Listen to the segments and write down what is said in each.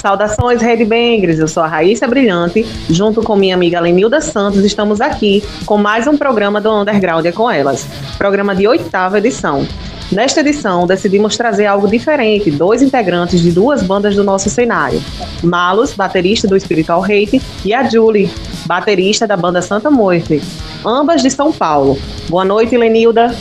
Saudações, Red Bangers! Eu sou a Raíssa Brilhante, junto com minha amiga Lenilda Santos, estamos aqui com mais um programa do Underground é com elas, programa de oitava edição. Nesta edição, decidimos trazer algo diferente, dois integrantes de duas bandas do nosso cenário. Malus, baterista do Spiritual Hate, e a Julie, baterista da banda Santa Morte, ambas de São Paulo. Boa noite, Lenilda.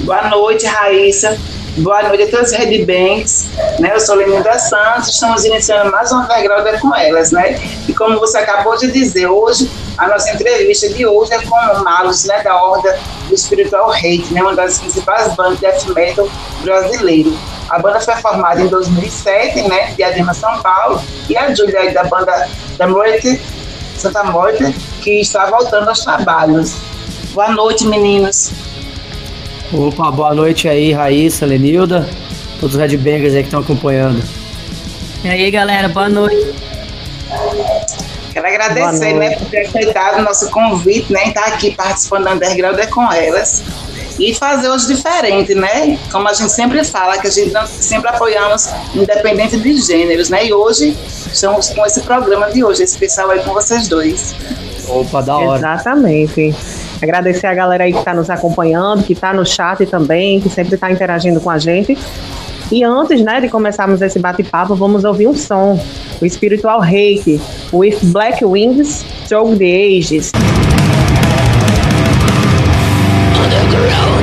Boa noite, Raíssa. Boa noite a todos os Red né? Eu sou Lenilda Santos, estamos iniciando mais um Underground com elas, né? E como você acabou de dizer, hoje, a nossa entrevista de hoje é com o Malus, né? Da Horda do Spiritual Hate, né? Uma das principais bandas de death metal brasileiro. A banda foi formada em 2007, né? De Adema, São Paulo, e a Júlia da banda da Morte, Santa Morte, que está voltando aos trabalhos. Boa noite, meninos. Opa, boa noite aí, Raíssa, Lenilda, todos os Red Bangers aí que estão acompanhando. E aí, galera, boa noite. Quero agradecer, né, por ter aceitado o nosso convite, né, estar aqui participando do Underground é com elas e fazer hoje diferente, né? Como a gente sempre fala, que a gente sempre apoiamos independente de gêneros, né? E hoje estamos com esse programa de hoje, especial aí com vocês dois. Opa, da hora. Exatamente. Agradecer a galera aí que está nos acompanhando, que está no chat também, que sempre está interagindo com a gente. E antes né, de começarmos esse bate-papo, vamos ouvir um som, o Spiritual Reiki, With Black Wings, Stroke the Ages. I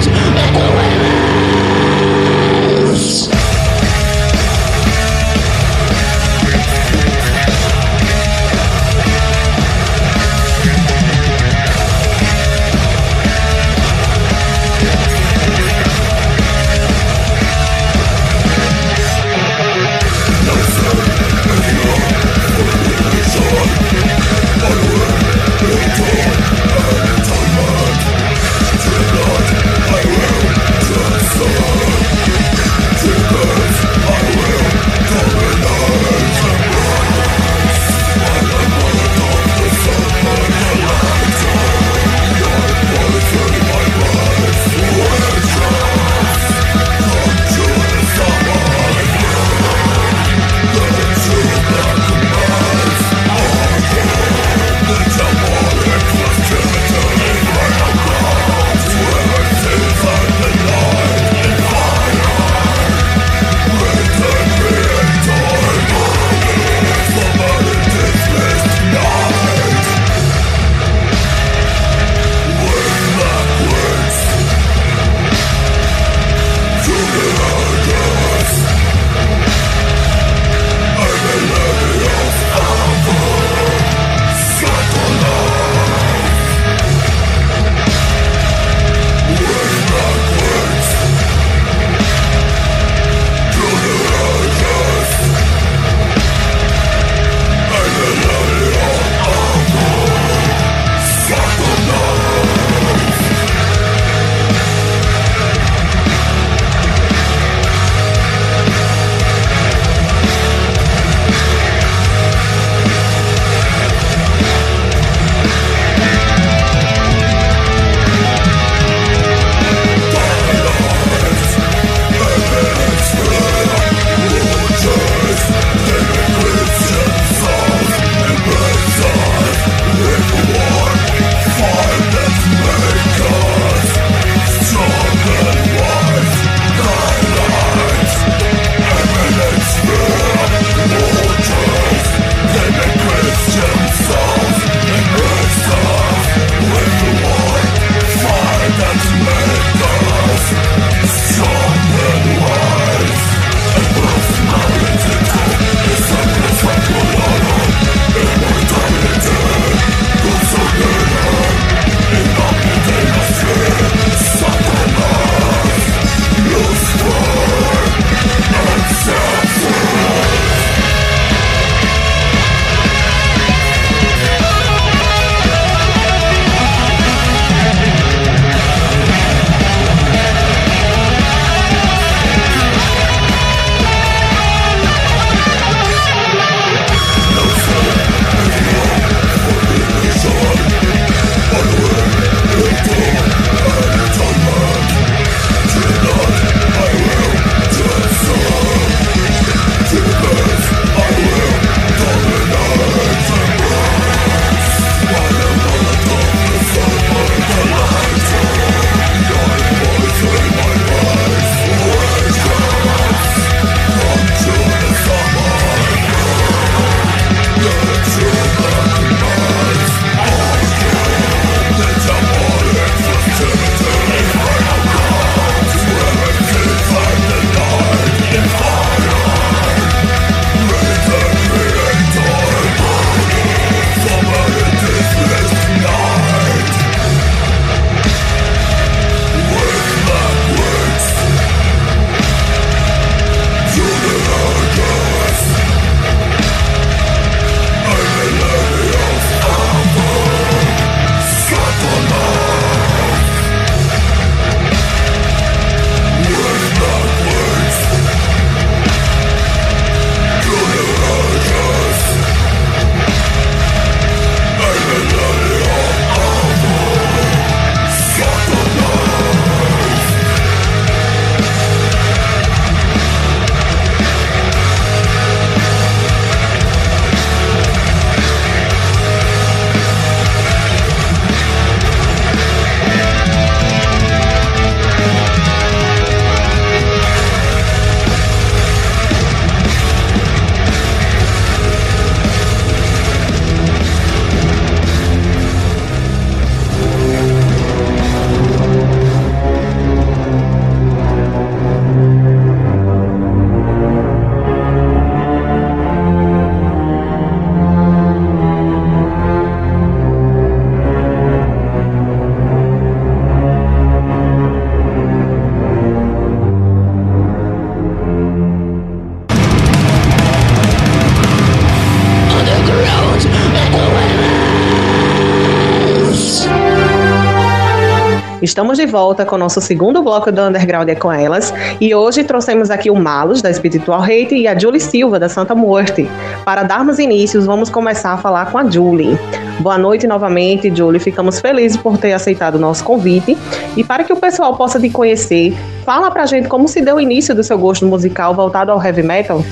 Estamos de volta com o nosso segundo bloco do Underground é com elas. E hoje trouxemos aqui o Malus, da Spiritual Hate, e a Julie Silva, da Santa Morte. Para darmos inícios, vamos começar a falar com a Julie. Boa noite novamente, Julie. Ficamos felizes por ter aceitado o nosso convite. E para que o pessoal possa te conhecer, fala pra gente como se deu o início do seu gosto musical voltado ao heavy metal.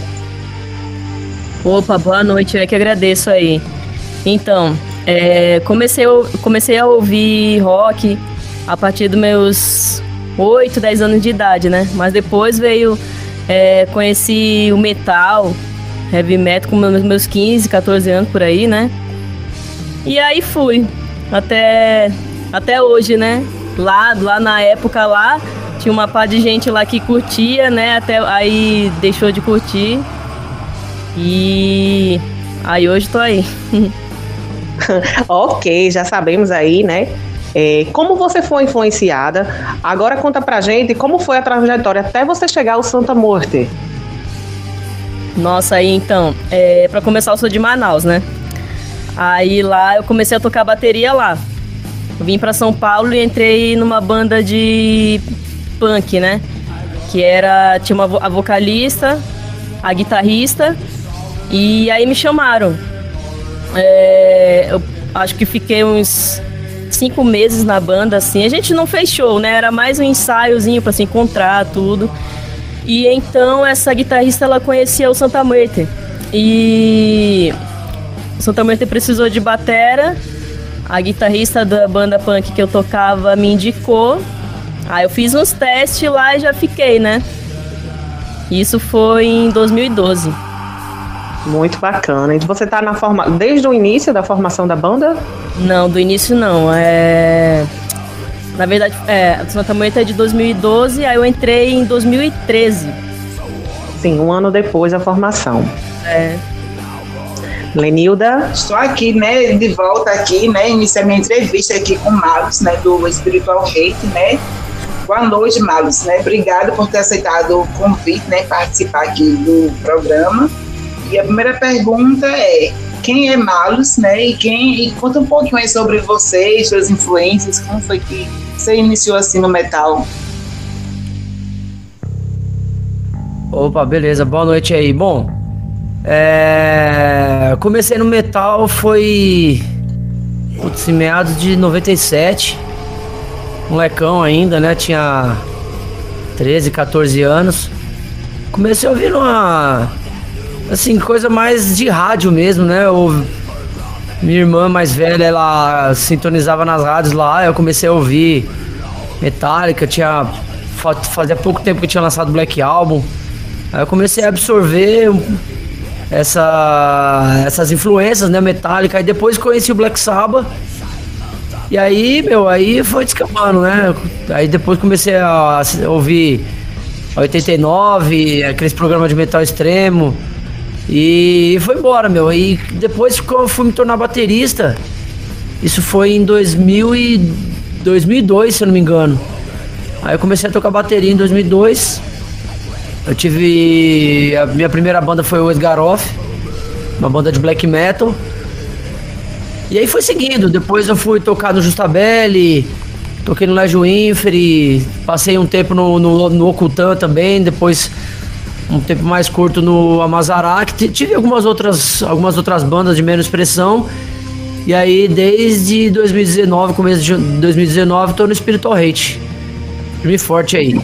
Opa, boa noite, eu é que agradeço aí. Então, é, comecei, comecei a ouvir rock a partir dos meus 8, 10 anos de idade, né? Mas depois veio, é, conheci o metal, heavy metal com meus, meus 15, 14 anos por aí, né? E aí fui, até, até hoje, né? Lá, lá na época lá, tinha uma par de gente lá que curtia, né? Até aí deixou de curtir. E aí hoje tô aí. ok, já sabemos aí, né? É, como você foi influenciada? Agora conta pra gente como foi a trajetória até você chegar ao Santa Morte. Nossa, aí então, é, para começar eu sou de Manaus, né? Aí lá eu comecei a tocar bateria lá. Eu vim para São Paulo e entrei numa banda de punk, né? Que era tinha uma a vocalista, a guitarrista e aí me chamaram. É, eu acho que fiquei uns cinco meses na banda, assim. A gente não fez show, né? Era mais um ensaiozinho para se encontrar, tudo. E então essa guitarrista ela conhecia o Santa Muerte. E o Santa Muerte precisou de batera. A guitarrista da banda punk que eu tocava me indicou. Aí eu fiz uns testes lá e já fiquei, né? Isso foi em 2012. Muito bacana. E você tá na forma desde o início da formação da banda? Não, do início não. É na verdade, é, a Santa Moita é de 2012, aí eu entrei em 2013. Sim, um ano depois da formação. É. Lenilda? Estou aqui, né, de volta aqui, né, iniciar minha entrevista aqui com o Malus, né, do Espiritual Hate, né. Boa noite, Malus, né, obrigado por ter aceitado o convite, né, participar aqui do programa. E a primeira pergunta é: quem é Malus, né? E quem e conta um pouquinho aí sobre você, suas influências, como foi que você iniciou assim no metal? Opa, beleza. Boa noite aí. Bom, é... comecei no metal foi putz, em meados de 97. Molecão ainda, né? Tinha 13, 14 anos. Comecei a ouvir uma assim, coisa mais de rádio mesmo, né? Eu, minha irmã mais velha, ela sintonizava nas rádios lá, eu comecei a ouvir Metallica, tinha fazia pouco tempo que tinha lançado Black Album. Aí eu comecei a absorver essa, essas influências, né, Metallica. Aí depois conheci o Black Sabbath. E aí, meu, aí foi descambando, né? Aí depois comecei a ouvir 89, aqueles programas de metal extremo. E foi embora, meu. E depois eu fui me tornar baterista, isso foi em 2000 e 2002, se eu não me engano. Aí eu comecei a tocar bateria em 2002. Eu tive. A minha primeira banda foi o Esgaroff, uma banda de black metal. E aí foi seguindo. Depois eu fui tocar no Justabelli, toquei no Légio Inferi, passei um tempo no, no, no Ocultan também, depois um tempo mais curto no Amazarak. Tive algumas outras, algumas outras bandas de menos expressão. E aí, desde 2019, começo de 2019, tô no Spiritual Hate. Firme forte aí.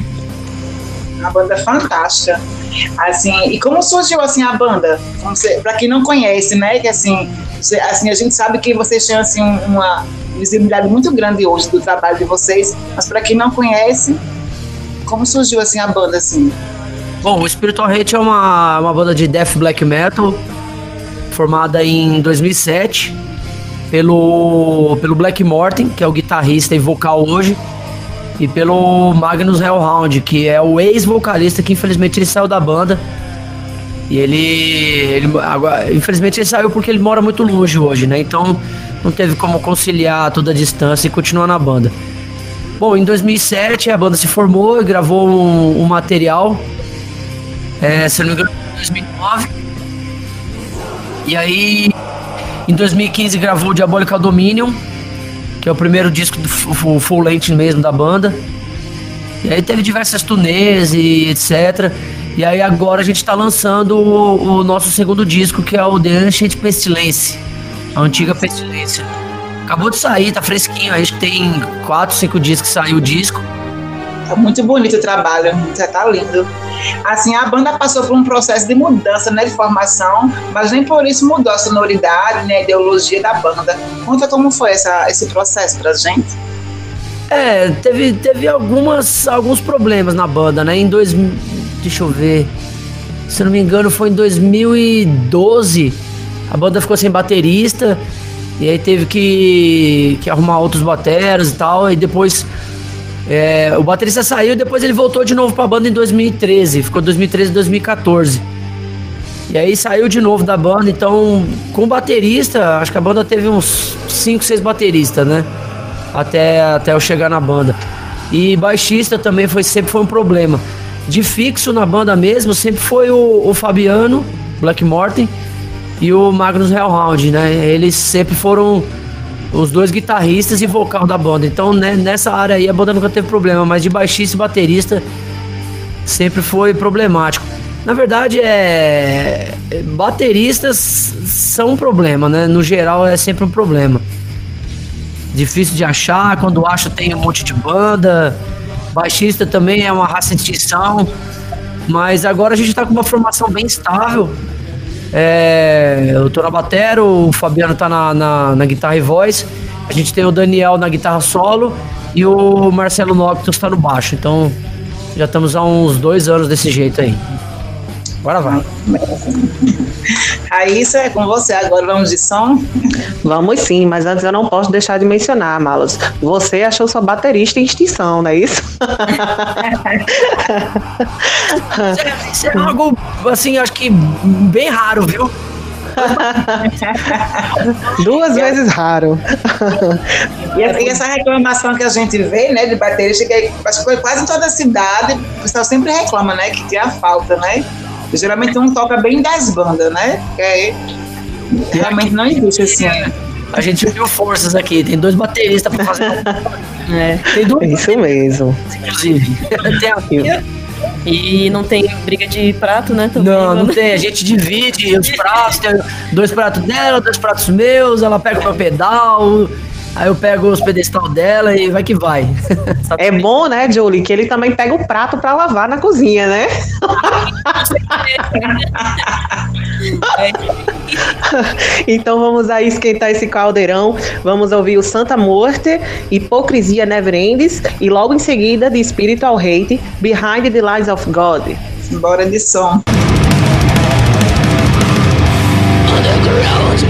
Uma banda fantástica. Assim, e como surgiu assim a banda? Para quem não conhece, né? Que assim, assim, a gente sabe que vocês têm assim uma visibilidade muito grande hoje do trabalho de vocês, mas para quem não conhece, como surgiu assim a banda assim? Bom, o Spiritual Hate é uma, uma banda de death black metal formada em 2007 pelo, pelo Black Morten, que é o guitarrista e vocal hoje, e pelo Magnus Hellhound, que é o ex-vocalista que infelizmente ele saiu da banda. E ele, ele agora, infelizmente ele saiu porque ele mora muito longe hoje, né? Então não teve como conciliar toda a distância e continuar na banda. Bom, em 2007 a banda se formou e gravou um, um material, é, se não me engano, em 2009. E aí em 2015 gravou Diabolical Dominion, que é o primeiro disco do full length mesmo da banda. E aí teve diversas turnês e etc. E aí agora a gente está lançando o, o, nosso segundo disco, que é o The Ancient Pestilence, a antiga Pestilência. Acabou de sair, tá fresquinho, acho que tem 4, 5 dias que saiu o disco. Tá muito bonito o trabalho, já tá lindo. Assim, a banda passou por um processo de mudança, né, de formação, mas nem por isso mudou a sonoridade, né, a ideologia da banda. Conta como foi essa, esse processo pra gente. É, teve, teve algumas, alguns problemas na banda, né? Em dois, deixa eu ver, se não me engano, foi em 2012. A banda ficou sem baterista e aí teve que, que arrumar outros bateras e tal. E depois é, o baterista saiu depois ele voltou de novo pra banda em 2013. Ficou 2013 e 2014. E aí saiu de novo da banda, então com baterista, acho que a banda teve uns 5, 6 bateristas, né? Até, até eu chegar na banda. E baixista também foi, sempre foi um problema. De fixo na banda mesmo, sempre foi o, o Fabiano, Black Morten, e o Magnus Hellhound, né? Eles sempre foram os dois guitarristas e vocal da banda. Então, né, nessa área aí a banda nunca teve problema, mas de baixista e baterista sempre foi problemático. Na verdade, é bateristas são um problema, né? No geral é sempre um problema. Difícil de achar, quando acha tem um monte de banda. Baixista também é uma raça de extinção. Mas agora a gente tá com uma formação bem estável. É, eu tô na batera, o Fabiano tá na, na, na, guitarra e voz. A gente tem o Daniel na guitarra solo e o Marcelo Noctus tá no baixo. Então já estamos há uns dois anos desse jeito aí. Agora vai. Raíssa, é com você agora. Vamos de som? Vamos sim, mas antes eu não posso deixar de mencionar, Malos. Você achou sua baterista em extinção, não é isso? isso é algo, assim, acho que bem raro, viu? Duas vezes raro. E, essa reclamação que a gente vê, né, de baterista, que acho que foi quase toda a cidade, o pessoal sempre reclama, né, que tinha falta, né? Geralmente um toca bem das bandas, né? Que aí realmente não existe assim. A gente viu forças aqui, tem dois bateristas pra fazer. é, tem dois. Isso mesmo. Inclusive. tem a minha. E não tem briga de prato, né? Também, não, não né? tem. A gente divide os pratos, tem dois pratos dela, dois pratos meus, ela pega o meu pedal. Aí eu pego os pedestal dela e vai que vai. é bom, né, Julie, que ele também pega o prato para lavar na cozinha, né? então vamos aí esquentar esse caldeirão. Vamos ouvir o Santa Morte, Hipocrisia Never Ends e logo em seguida de Spiritual Hate, Behind the Lies of God. Bora de som. Eu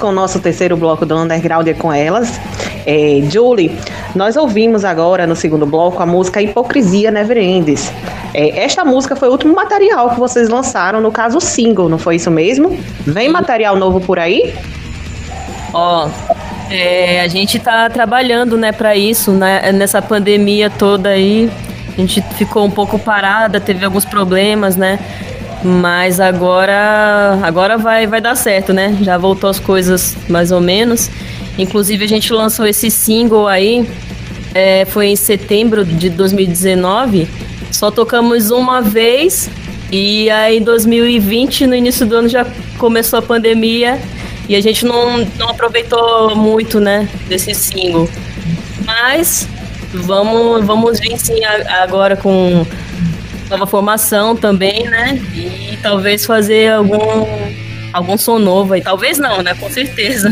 com o nosso terceiro bloco do Underground é com elas. É, Julie, nós ouvimos agora no segundo bloco a música Hipocrisia Never Ends. É, esta música foi o último material que vocês lançaram, no caso o single, não foi isso mesmo? Vem material novo por aí? Ó, é, a gente tá trabalhando, né, para isso, né, nessa pandemia toda aí. A gente ficou um pouco parada, teve alguns problemas, né? Mas agora, agora vai, vai dar certo, né? Já voltou as coisas mais ou menos. Inclusive a gente lançou esse single aí, é, foi em setembro de 2019. Só tocamos uma vez e aí em 2020, no início do ano, já começou a pandemia e a gente não, não aproveitou muito, né, desse single. Mas vamos, vamos vir sim agora com nova formação também, né? E talvez fazer algum, algum som novo aí. Talvez não, né? Com certeza.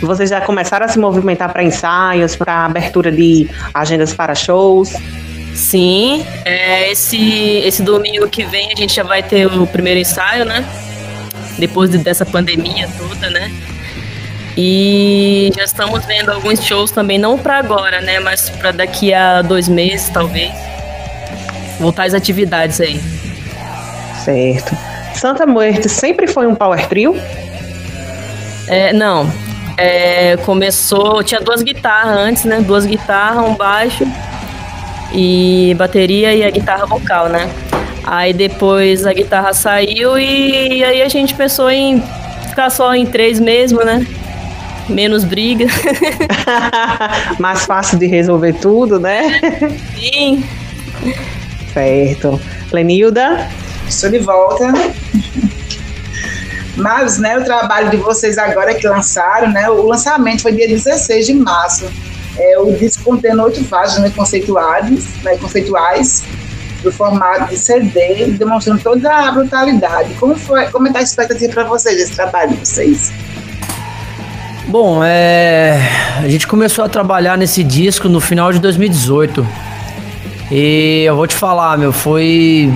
Vocês já começaram a se movimentar para ensaios, para abertura de agendas para shows? Sim, é, esse, esse domingo que vem a gente já vai ter o primeiro ensaio, né? Depois de, dessa pandemia toda, né? E já estamos vendo alguns shows também, não para agora, né? Mas para daqui a dois meses, talvez voltar às atividades aí. Certo. Santa Muerte sempre foi um power trio? É, não. É, começou, tinha duas guitarras antes, né? Duas guitarras, um baixo e bateria e a guitarra vocal, né? Aí depois a guitarra saiu e, aí a gente pensou em ficar só em três mesmo, né? Menos briga. Mais fácil de resolver tudo, né? Sim. Certo. Lenilda? Estou de volta. Mas, né, o trabalho de vocês agora que lançaram, né, o lançamento foi dia 16 de março. É, o disco contém oito faixas né, conceituais, né, conceituais do formato de CD, demonstrando toda a brutalidade. Como foi, como está a expectativa para vocês esse trabalho de vocês? Bom, é, a gente começou a trabalhar nesse disco no final de 2018. E eu vou te falar, meu, foi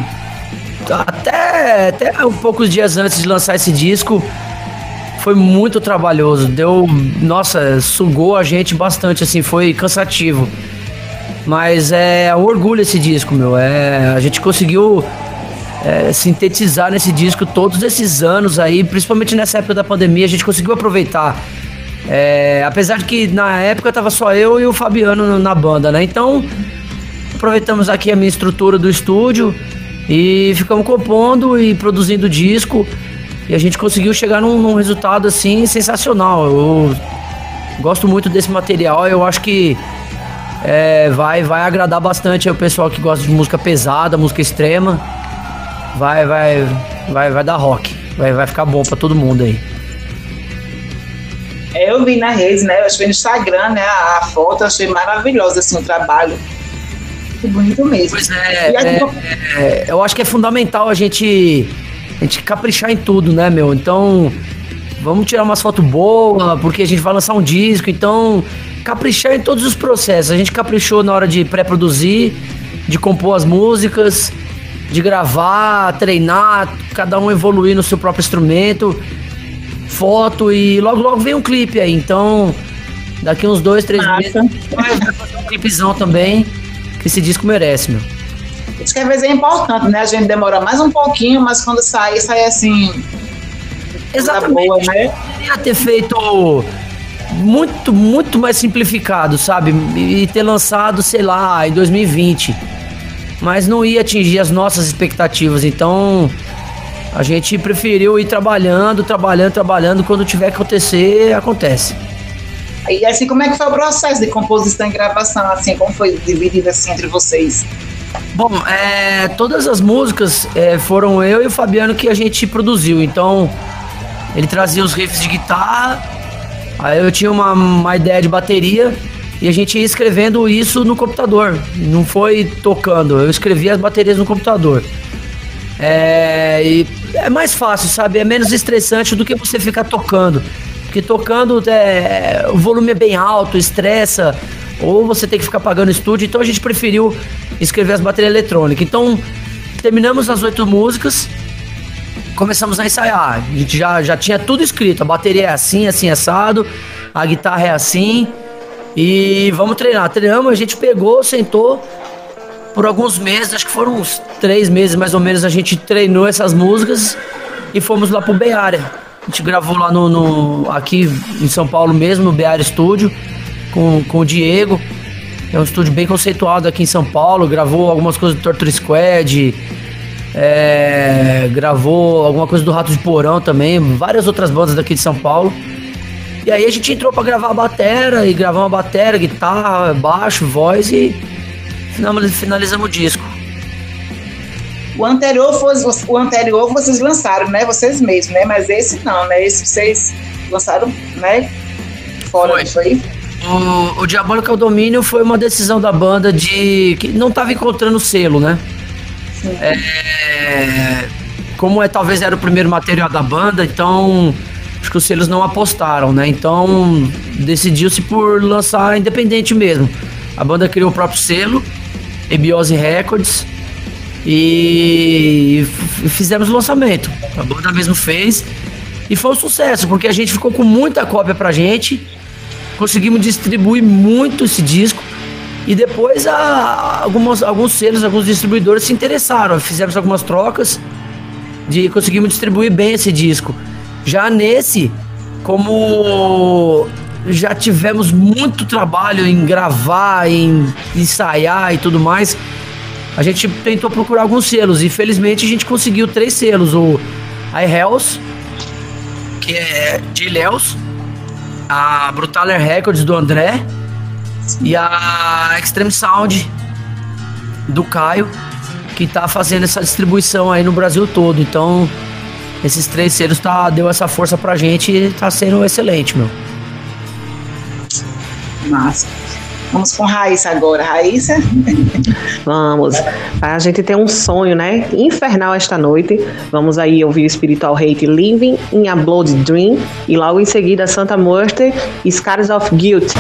até, até um poucos dias antes de lançar esse disco, foi muito trabalhoso. Deu, nossa, sugou a gente bastante, assim, foi cansativo. Mas é um orgulho esse disco, meu. É, a gente conseguiu é, sintetizar nesse disco todos esses anos aí, principalmente nessa época da pandemia, a gente conseguiu aproveitar. É, apesar de que na época tava só eu e o Fabiano na banda, né? Então aproveitamos aqui a minha estrutura do estúdio e ficamos compondo e produzindo disco. E a gente conseguiu chegar num, num resultado assim sensacional. Eu gosto muito desse material. Eu acho que é, vai, vai agradar bastante o pessoal que gosta de música pesada, música extrema. Vai, vai, vai, vai dar rock. Vai, vai ficar bom para todo mundo aí. É, eu vi na rede, né? Eu achei no Instagram, né? A, foto, achei maravilhosa assim o trabalho muito bonito mesmo. Pois é, é, é, eu acho que é fundamental a gente, a gente caprichar em tudo, né, meu? Então, vamos tirar umas fotos boas, porque a gente vai lançar um disco, então caprichar em todos os processos. A gente caprichou na hora de pré-produzir, de compor as músicas, de gravar, treinar, cada um evoluir no seu próprio instrumento, foto e logo logo vem um clipe aí. Então, daqui uns dois, três Massa. meses vai fazer um clipezão também esse disco merece, meu. Isso que às vezes é importante, né? A gente demora mais um pouquinho, mas quando sai, sai assim. Exatamente. Boa, né? Poderia ter feito muito, muito mais simplificado, sabe? E ter lançado, sei lá, em 2020. Mas não ia atingir as nossas expectativas. Então, a gente preferiu ir trabalhando, trabalhando, trabalhando. Quando tiver que acontecer, acontece. E assim, como é que foi o processo de composição e gravação, assim, como foi dividido assim entre vocês? Bom, é, todas as músicas é, foram eu e o Fabiano que a gente produziu. Então, ele trazia os riffs de guitarra, aí eu tinha uma, uma ideia de bateria e a gente ia escrevendo isso no computador. Não foi tocando, eu escrevia as baterias no computador. É, é mais fácil, sabe? É menos estressante do que você ficar tocando. Porque tocando é, o volume é bem alto, estressa, ou você tem que ficar pagando estúdio. Então a gente preferiu escrever as baterias eletrônicas. Então terminamos as oito músicas começamos a ensaiar. A gente já, já tinha tudo escrito. A bateria é assim, assim, assado. A guitarra é assim. E vamos treinar. Treinamos, a gente pegou, sentou. Por alguns meses, acho que foram uns três meses mais ou menos, a gente treinou essas músicas e fomos lá pro Bay Area. A gente gravou lá no, no aqui em São Paulo mesmo, no Area Studio, com, com o Diego. É um estúdio bem conceituado aqui em São Paulo. Gravou algumas coisas do Torture Squad, é, gravou alguma coisa do Rato de Porão também, várias outras bandas daqui de São Paulo. E aí a gente entrou para gravar a batera e gravar uma batera, guitarra, baixo, voz e finalizamos o disco. O anterior, foi, o anterior vocês lançaram, né? Vocês mesmos, né? Mas esse não, né? Esse vocês lançaram, né? Fora, foi. foi? O, o Diabólico ao Domínio foi uma decisão da banda de que não estava encontrando selo, né? É, como é talvez era o primeiro material da banda, então acho que os selos não apostaram, né? Então decidiu-se por lançar independente mesmo. A banda criou o próprio selo, Ebiose Records, e fizemos o lançamento. A banda mesmo fez e foi um sucesso, porque a gente ficou com muita cópia pra gente, conseguimos distribuir muito esse disco. E depois a, algumas, alguns selos, alguns distribuidores se interessaram. Fizemos algumas trocas de conseguimos distribuir bem esse disco. Já nesse, como já tivemos muito trabalho em gravar, em ensaiar e tudo mais, a gente tentou procurar alguns selos e felizmente a gente conseguiu três selos: o iHealth, que é de Léus, a Brutaler Records do André e a Extreme Sound do Caio, que tá fazendo essa distribuição aí no Brasil todo. Então, esses três selos tá, deu essa força pra gente e tá sendo excelente, meu. Massa. Vamos com Raíssa agora. Raíssa? Vamos. A gente tem um sonho, né? Infernal esta noite. Vamos aí ouvir o Spiritual Hate Living in a Blood Dream. E logo em seguida, Santa Murder e Scars of Guilt.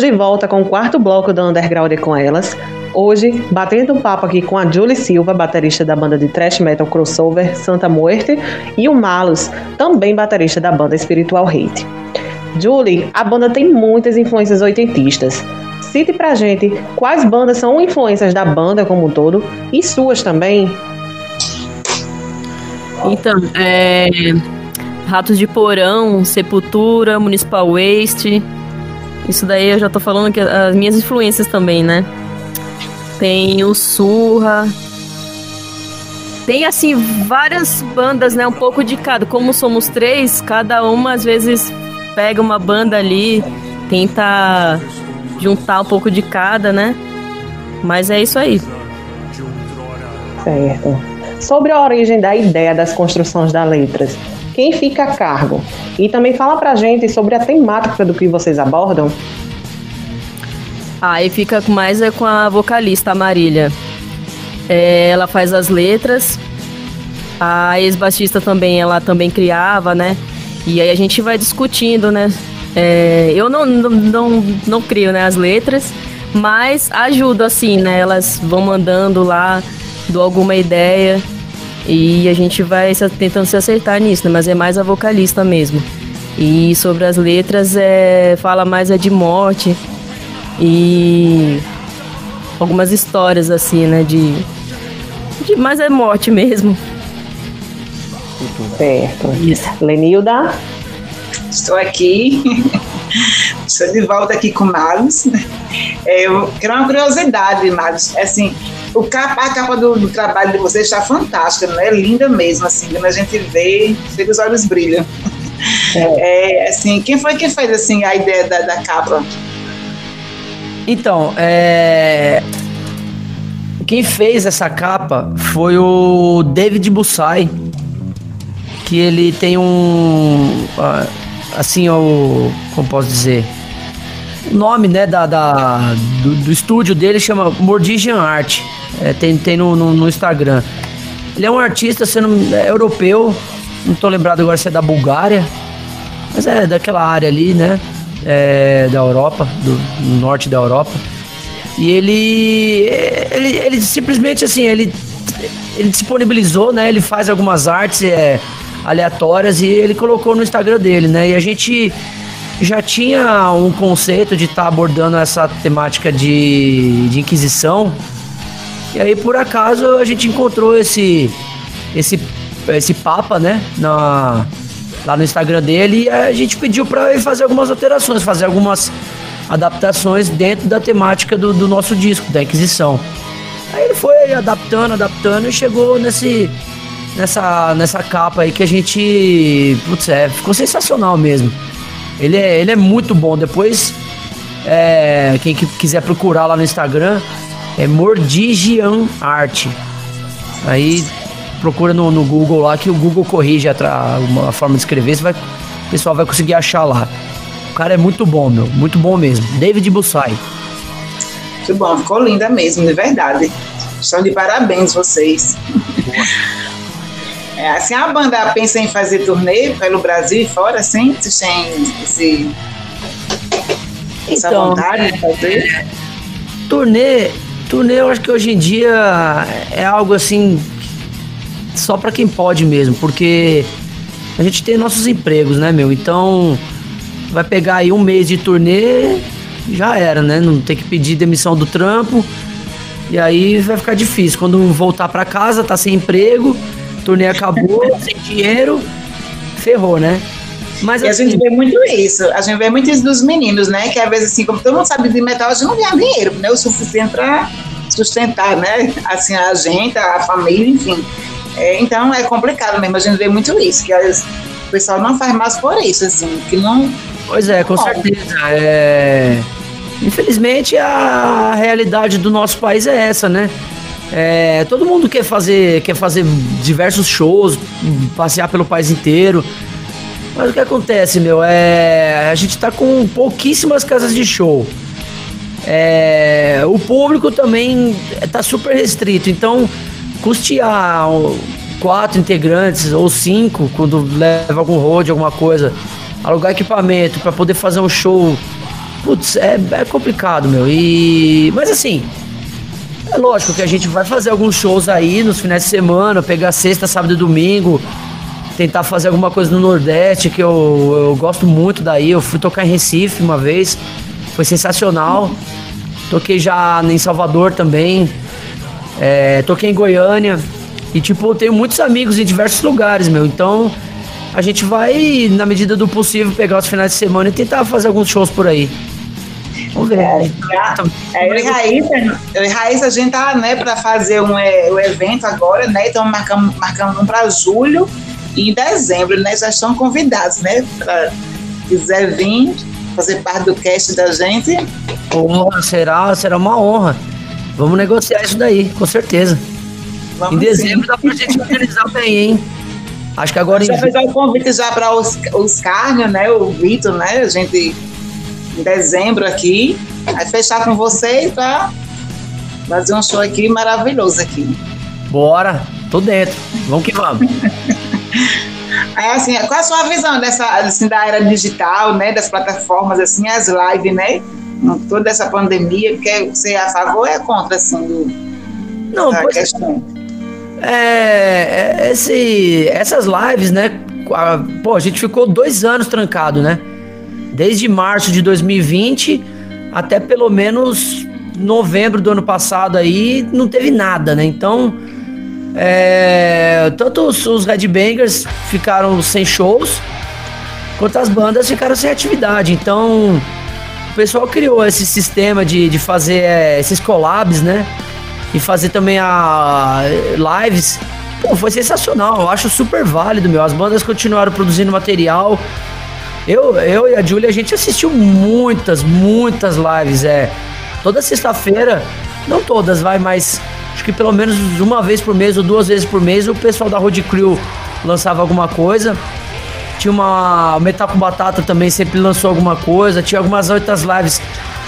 Estamos de volta com o quarto bloco do Underground com elas. Hoje, batendo um papo aqui com a Julie Silva, baterista da banda de thrash metal crossover Santa Muerte, e o Malus, também baterista da banda Spiritual Hate. Julie, a banda tem muitas influências oitentistas. Cite pra gente quais bandas são influências da banda como um todo e suas também. Então, é. Ratos de Porão, Sepultura, Municipal Waste, isso daí eu já tô falando que as minhas influências também, né? Tem o Surra. Tem, assim, várias bandas, né? Um pouco de cada. Como somos três, cada uma às vezes pega uma banda ali, tenta juntar um pouco de cada, né? Mas é isso aí. Certo. Sobre a origem da ideia das construções das letras, quem fica a cargo? E também fala pra gente sobre a temática do que vocês abordam. Aí fica mais é com a vocalista, Marília. É, ela faz as letras. A ex-baixista também, ela também criava, né? E aí a gente vai discutindo, né? É, eu não, não, não, não crio né, as letras, mas ajudo assim, né? Elas vão mandando lá, dou alguma ideia. E a gente vai tentando se acertar nisso, né? Mas é mais a vocalista mesmo. E sobre as letras, é, fala mais é de morte e algumas histórias assim, né? De, de mas é morte mesmo. Certo. Isso. Lenilda? Estou aqui. Estou de volta aqui com o Marlos. É, eu quero uma curiosidade, Marlos. É assim, o capa, a capa do, do, trabalho de vocês está fantástica, não é? Linda mesmo, assim, quando a gente vê, os olhos brilham. É. é. assim, quem foi que fez assim a ideia da, da capa? Então, é... quem fez essa capa foi o David Bussai, que ele tem um, assim, o, como posso dizer, o nome, né, da, da do, do, estúdio dele chama Mordigian Art. É, tem tem no, no, no, Instagram. Ele é um artista sendo é, europeu, não tô lembrado agora se é da Bulgária, mas é daquela área ali, né? É, da Europa, do, norte da Europa. E ele, ele, ele simplesmente assim, ele, ele disponibilizou, né? Ele faz algumas artes é, aleatórias e ele colocou no Instagram dele, né? E a gente já tinha um conceito de estar tá abordando essa temática de, de Inquisição e aí, por acaso, a gente encontrou esse, esse, esse Papa, né? Na, lá no Instagram dele. E a gente pediu para ele fazer algumas alterações, fazer algumas adaptações dentro da temática do, do nosso disco, da Inquisição. Aí ele foi adaptando, adaptando e chegou nesse, nessa, nessa capa aí que a gente. Putz, é, ficou sensacional mesmo. Ele é, ele é muito bom. Depois, é, quem quiser procurar lá no Instagram, é Mordigian Art. Aí procura no, no, Google lá que o Google corrige a, a forma de escrever, você vai, o pessoal vai conseguir achar lá. O cara é muito bom, meu, muito bom mesmo. David Bussai. Muito bom, ficou linda mesmo, de verdade. Estão de parabéns vocês. É, assim, a banda pensa em fazer turnê pelo Brasil e fora, assim? Vocês têm esse, essa então, vontade de fazer? Turnê Turnê, eu acho que hoje em dia é algo assim só para quem pode mesmo, porque a gente tem nossos empregos, né, meu? Então vai pegar aí um mês de turnê, já era, né? Não tem que pedir demissão do trampo. E aí vai ficar difícil. Quando voltar para casa, tá sem emprego, turnê acabou, sem dinheiro, ferrou, né? Mas, e assim, a gente vê muito isso, a gente vê muito isso dos meninos, né? Que às vezes, assim, como todo mundo sabe de metal, a gente não ganha dinheiro, né? O suficiente para sustentar, né? Assim, a gente, a família, enfim. É, então é complicado mesmo, a gente vê muito isso, que as, o pessoal não faz mais por isso, assim, que não. Pois é, com certeza. É... Infelizmente a realidade do nosso país é essa, né? É, todo mundo quer fazer, quer fazer diversos shows, passear pelo país inteiro. Mas o que acontece, meu, é. A gente tá com pouquíssimas casas de show. É, o público também tá super restrito, então custear quatro integrantes ou cinco quando leva algum road, alguma coisa, alugar equipamento para poder fazer um show, putz, é, é complicado, meu. E mas assim, é lógico que a gente vai fazer alguns shows aí nos finais de semana, pegar sexta, sábado e domingo, tentar fazer alguma coisa no Nordeste, que eu, eu gosto muito daí. Eu fui tocar em Recife uma vez, foi sensacional. Toquei já em Salvador também, é, toquei em Goiânia. E, tipo, eu tenho muitos amigos em diversos lugares, meu. Então, a gente vai, na medida do possível, pegar os finais de semana e tentar fazer alguns shows por aí. Ver. É, é, eu e Raíssa, eu e Raíssa, a gente tá, né, para fazer um, é, um evento agora, né? Então marcamos, marcamos um para julho e em dezembro, né? Já estão convidados, né? Para quiser vir fazer parte do cast da gente. Porra, será, será uma honra. Vamos negociar isso daí, com certeza. Vamos em dezembro sim. dá pra gente organizar bem, hein? Acho que agora. Já fez o convite já para os, os Carnio, né? O Vitor, né? A gente em dezembro aqui. Vai fechar com vocês pra fazer um show aqui maravilhoso aqui. Bora, tô dentro. Vamos que vamos. É assim, qual é a sua visão dessa, assim, da era digital, né, das plataformas, assim, as lives, né, toda essa pandemia, porque você é a favor ou é contra, assim, do, Não, pois, questão? É, é, esse, essas lives, né, a, pô, a gente ficou dois anos trancado, né, desde março de 2020 até pelo menos novembro do ano passado aí não teve nada, né? Então, é, tanto os, os Bangers ficaram sem shows, quanto as bandas ficaram sem atividade. Então, o pessoal criou esse sistema de, de fazer é, esses collabs, né? E fazer também a lives. Pô, foi sensacional, eu acho super válido, meu. As bandas continuaram produzindo material. Eu, eu e a Julia, a gente assistiu muitas, muitas lives. É, toda sexta-feira, não todas, vai, mas acho que pelo menos uma vez por mês ou duas vezes por mês o pessoal da Road Crew lançava alguma coisa. Tinha uma. O Metal com Batata também sempre lançou alguma coisa. Tinha algumas outras lives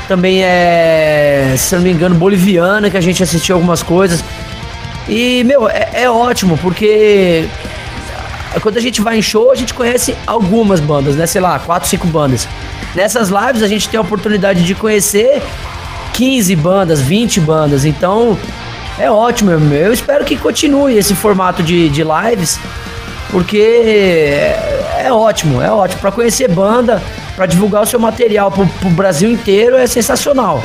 também, é, se não me engano, boliviana, que a gente assistiu algumas coisas. E, meu, é, é ótimo, porque quando a gente vai em show, a gente conhece algumas bandas, né? Sei lá, quatro, cinco bandas. Nessas lives a gente tem a oportunidade de conhecer 15 bandas, 20 bandas. Então é ótimo. Eu espero que continue esse formato de, de lives, porque é, é ótimo, é ótimo. Para conhecer banda, para divulgar o seu material pro, pro Brasil inteiro é sensacional.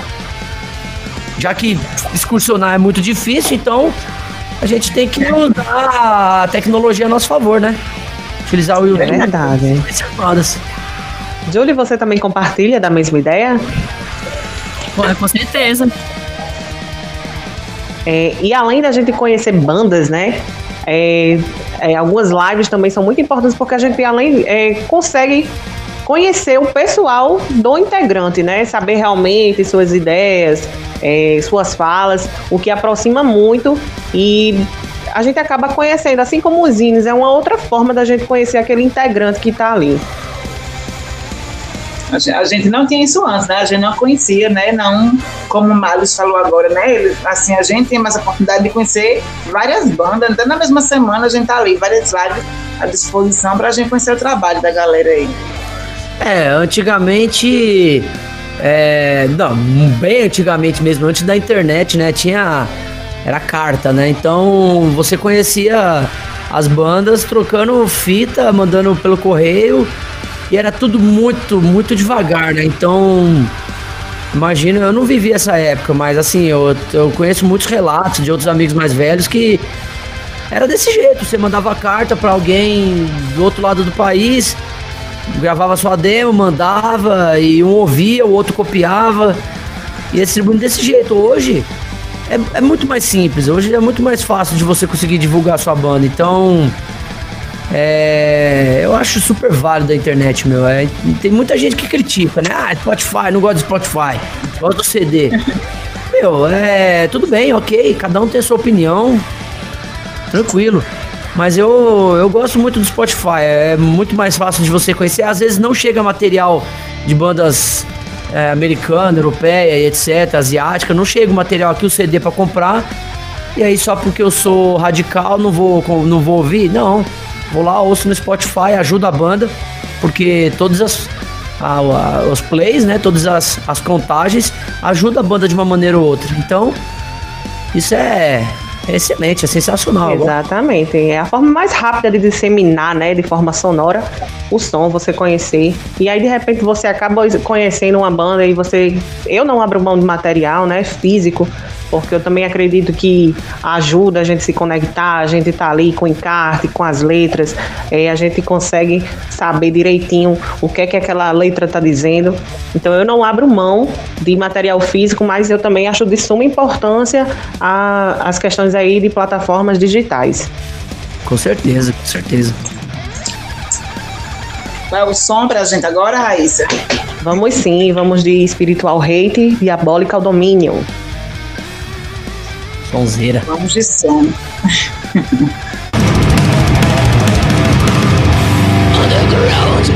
Já que excursionar é muito difícil, então a gente tem que usar a tecnologia a nosso favor, né? Utilizar o YouTube. É verdade. Julie, você também compartilha da mesma ideia? com certeza. É, e além da gente conhecer bandas, né? É, é, algumas lives também são muito importantes porque a gente além é, consegue conhecer o pessoal do integrante, né? Saber realmente suas ideias, é, suas falas, o que aproxima muito e a gente acaba conhecendo, assim como os zines, é uma outra forma da gente conhecer aquele integrante que está ali. A gente não tinha isso antes, né? A gente não conhecia, né? Não, como o Malus falou agora, né? Assim, a gente tem mais a oportunidade de conhecer várias bandas. Até na mesma semana a gente tá ali, várias lives à disposição para a gente conhecer o trabalho da galera aí. É, antigamente é, não, bem antigamente mesmo, antes da internet, né? Tinha. Era carta, né? Então você conhecia as bandas trocando fita, mandando pelo correio. E era tudo muito, muito devagar, né? Então. Imagina, eu não vivi essa época, mas assim, eu, eu conheço muitos relatos de outros amigos mais velhos que era desse jeito, você mandava carta para alguém do outro lado do país, gravava sua demo, mandava, e um ouvia, o outro copiava, e distribuindo desse jeito. Hoje é, é muito mais simples, hoje é muito mais fácil de você conseguir divulgar sua banda. Então, é, eu acho super válido a internet, meu. É, tem muita gente que critica, né? Ah, Spotify, não gosto de Spotify, gosto do CD. meu, é. Tudo bem, ok, cada um tem a sua opinião. Tranquilo. Mas eu, eu gosto muito do Spotify, é muito mais fácil de você conhecer. Às vezes não chega material de bandas é, americana, europeia etc, asiática, não chega o material aqui, o CD para comprar. E aí só porque eu sou radical não vou, não vou ouvir? Não. Vou lá, ouço no Spotify, ajuda a banda, porque todas as a, a, os plays, né, todas as, as contagens ajuda a banda de uma maneira ou outra. Então, isso é é excelente, é sensacional. Exatamente. É a forma mais rápida de disseminar, né, de forma sonora, o som, você conhecer. E aí, de repente, você acaba conhecendo uma banda e você. Eu não abro mão de material, né, físico porque eu também acredito que ajuda a gente se conectar, a gente tá ali com o encarte, com as letras, é, a gente consegue saber direitinho o que é que aquela letra tá dizendo. Então eu não abro mão de material físico, mas eu também acho de suma importância a, as questões aí de plataformas digitais. Com certeza, com certeza. Qual é o som pra gente agora, Raíssa? Vamos sim, vamos de espiritual hate, diabólica ao domínio. Sonzeira. Vamos de som. Underground,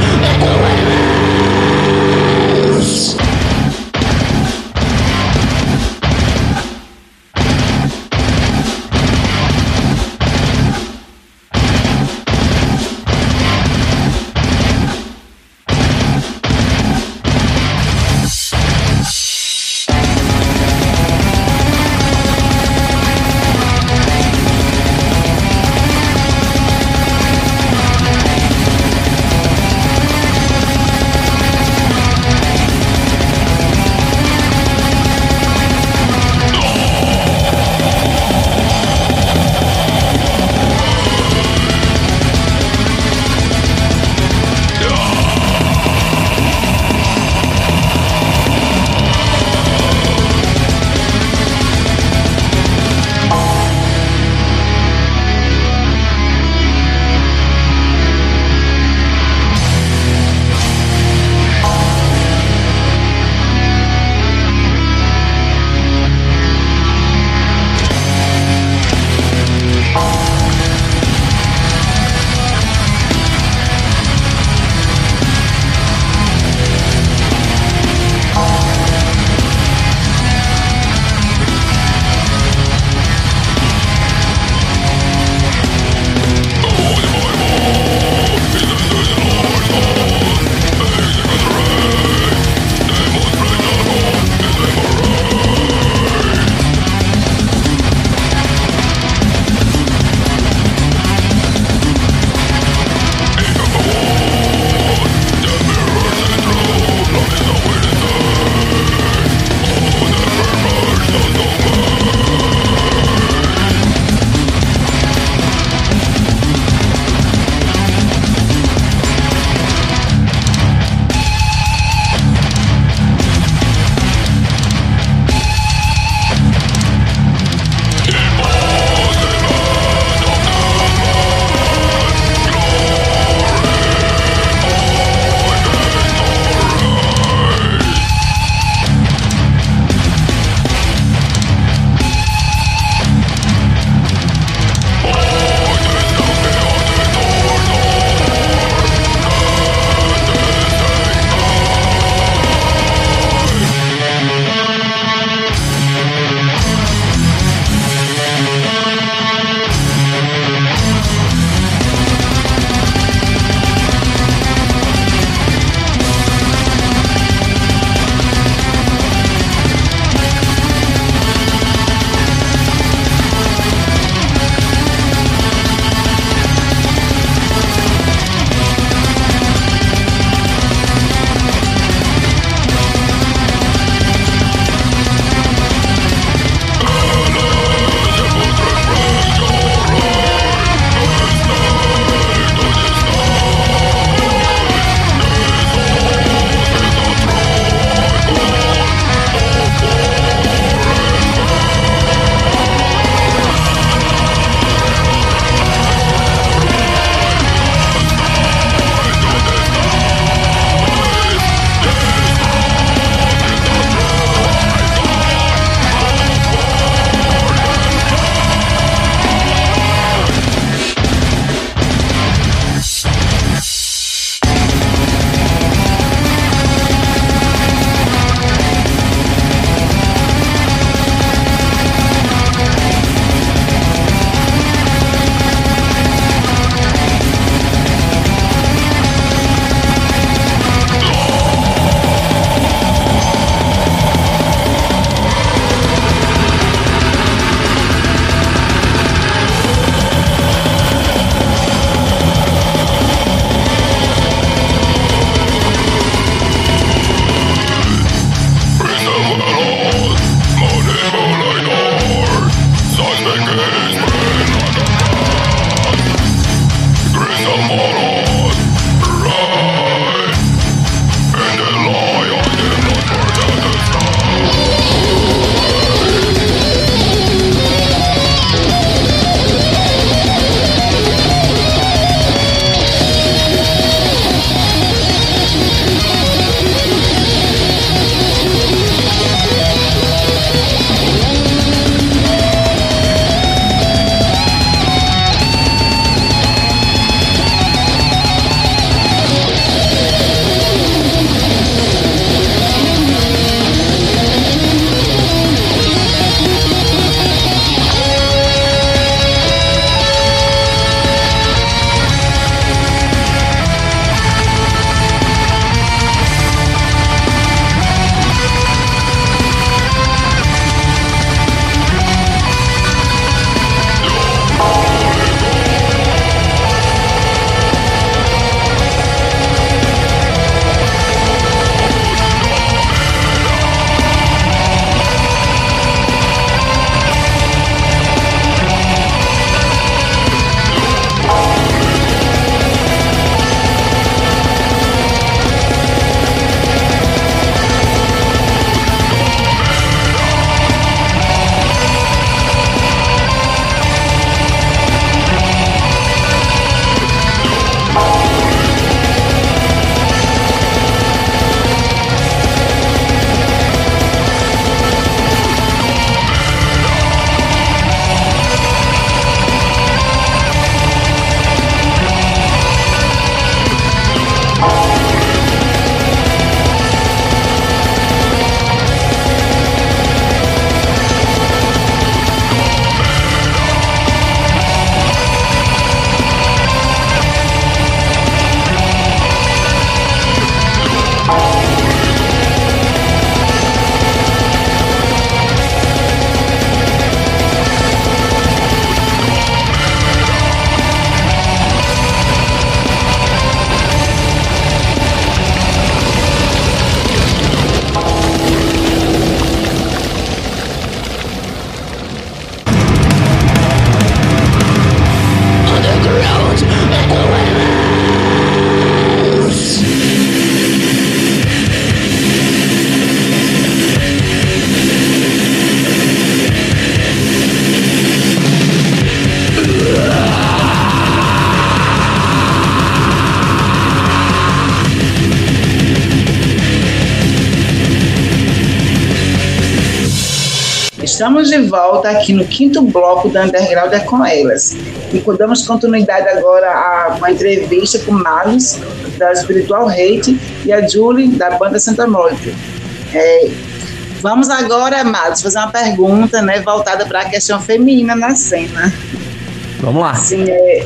Estamos de volta aqui no quinto bloco da Underground é com elas. E damos continuidade agora a uma entrevista com Marlos, da Spiritual Hate, e a Julie, da banda Santa Mônica. É, vamos agora, Marlos, fazer uma pergunta né, voltada para a questão feminina na cena. Vamos lá. Assim, é,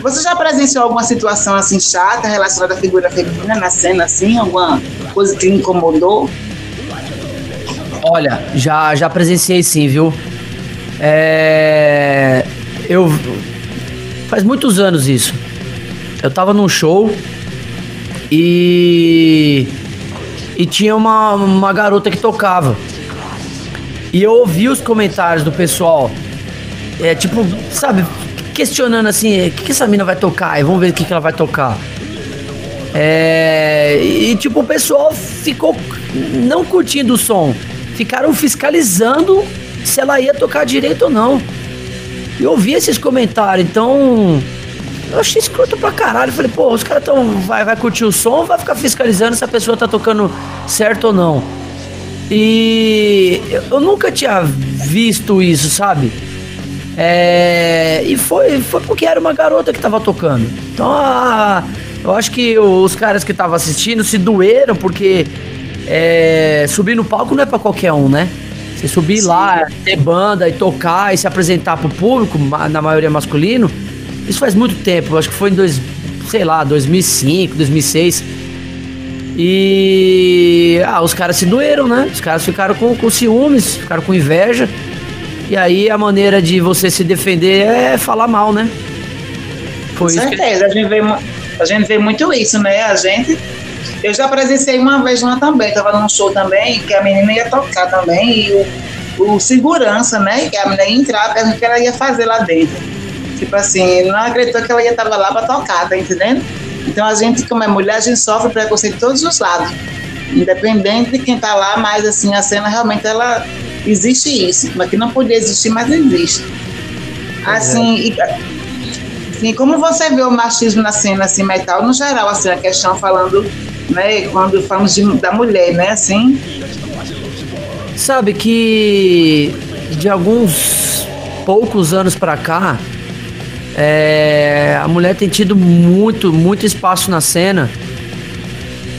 você já presenciou alguma situação assim chata relacionada à figura feminina na cena, assim? Alguma coisa que lhe incomodou? Olha, já, já presenciei sim, viu? É. Eu. Faz muitos anos isso. Eu tava num show e. E tinha uma, uma garota que tocava. E eu ouvi os comentários do pessoal. É tipo, sabe, questionando assim, o que, que essa mina vai tocar? E vamos ver o que, que ela vai tocar. É, e tipo, o pessoal ficou não curtindo o som ficaram fiscalizando se ela ia tocar direito ou não. Eu ouvi esses comentários, então. Eu achei escroto pra caralho. Falei, pô, os caras tão. Vai, vai curtir o som vai ficar fiscalizando se a pessoa tá tocando certo ou não? E eu nunca tinha visto isso, sabe? É, e foi, foi porque era uma garota que tava tocando. Então, a, eu acho que os caras que estavam assistindo se doeram porque é, subir no palco não é para qualquer um, né? Você subir Sim. lá, ter banda e tocar e se apresentar pro público, na maioria masculino, isso faz muito tempo. Acho que foi em dois, sei lá, 2005, 2006. E ah, os caras se doeram, né? Os caras ficaram com, com ciúmes, ficaram com inveja. E aí a maneira de você se defender é falar mal, né? Foi com certeza, que... a, gente vê, a gente vê muito isso, né? A gente eu já presenciei uma vez lá também, tava num show também, que a menina ia tocar também, e o, o segurança, né? Que a mulher ia entrar, o que ela ia fazer lá dentro. Tipo assim, não acreditou que ela ia estar lá para tocar, tá entendendo? Então a gente, como é mulher, a gente sofre preconceito de todos os lados. Independente de quem tá lá, mas assim, a cena realmente ela existe isso. Mas que não podia existir, mas existe. Assim, e, assim, como você vê o machismo na cena assim, metal, no geral, assim, a questão falando, né, quando falamos de, da mulher, né, assim. Sabe que de alguns poucos anos para cá, é, a mulher tem tido muito, muito espaço na cena.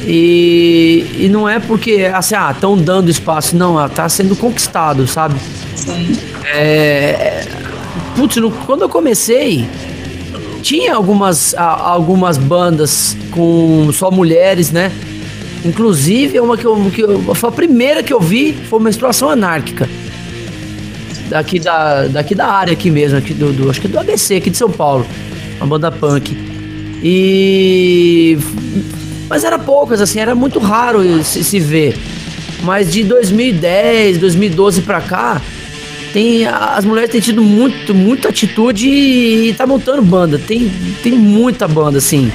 E, e não é porque, assim, ah, estão dando espaço, não, ela tá sendo conquistado, sabe? Sim. É, putz, no, quando eu comecei, tinha algumas, algumas bandas com só mulheres, né? Inclusive, uma que eu, que eu, foi a primeira que eu vi foi Menstruação Anárquica. Daqui da, daqui da área aqui mesmo, aqui do, do, acho que do ABC, aqui de São Paulo. Uma banda punk. E. Mas era poucas, assim, era muito raro se, se ver. Mas de 2010, 2012 pra cá, tem as mulheres têm tido muito, muita atitude e tá montando banda. Tem, tem muita banda, assim.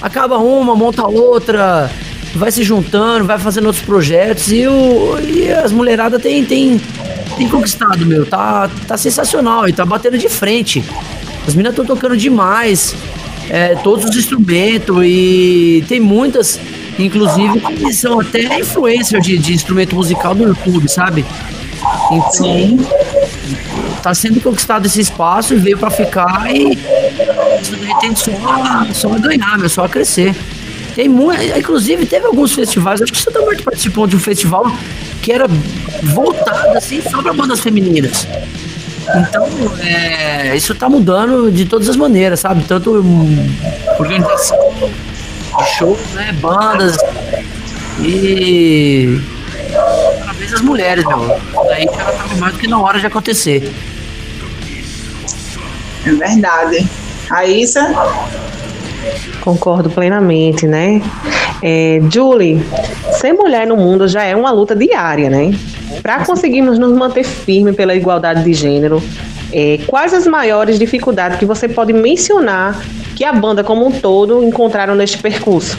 Acaba uma, monta outra vai se juntando, vai fazendo outros projetos e, o, e as mulheradas tem, tem, tem conquistado, meu. Tá, tá sensacional e tá batendo de frente. As meninas estão tocando demais, é, todos os instrumentos e tem muitas, inclusive, que são até influencer de, de instrumento musical do YouTube, sabe? Então, Sim. tá sendo conquistado esse espaço e veio para ficar e tem só, só a ganhar, meu, só a crescer. Tem muito, inclusive teve alguns festivais, acho que você também participou de um festival que era voltado assim só para bandas femininas. Então, é, isso tá mudando de todas as maneiras, sabe? Tanto organização de shows, né? Bandas e as mulheres, meu. Daí já tava mais do que na hora de acontecer. É verdade. A Isa Concordo plenamente, né? É, Julie, ser mulher no mundo já é uma luta diária, né? Para conseguirmos nos manter firmes pela igualdade de gênero, é, quais as maiores dificuldades que você pode mencionar que a banda como um todo encontraram neste percurso?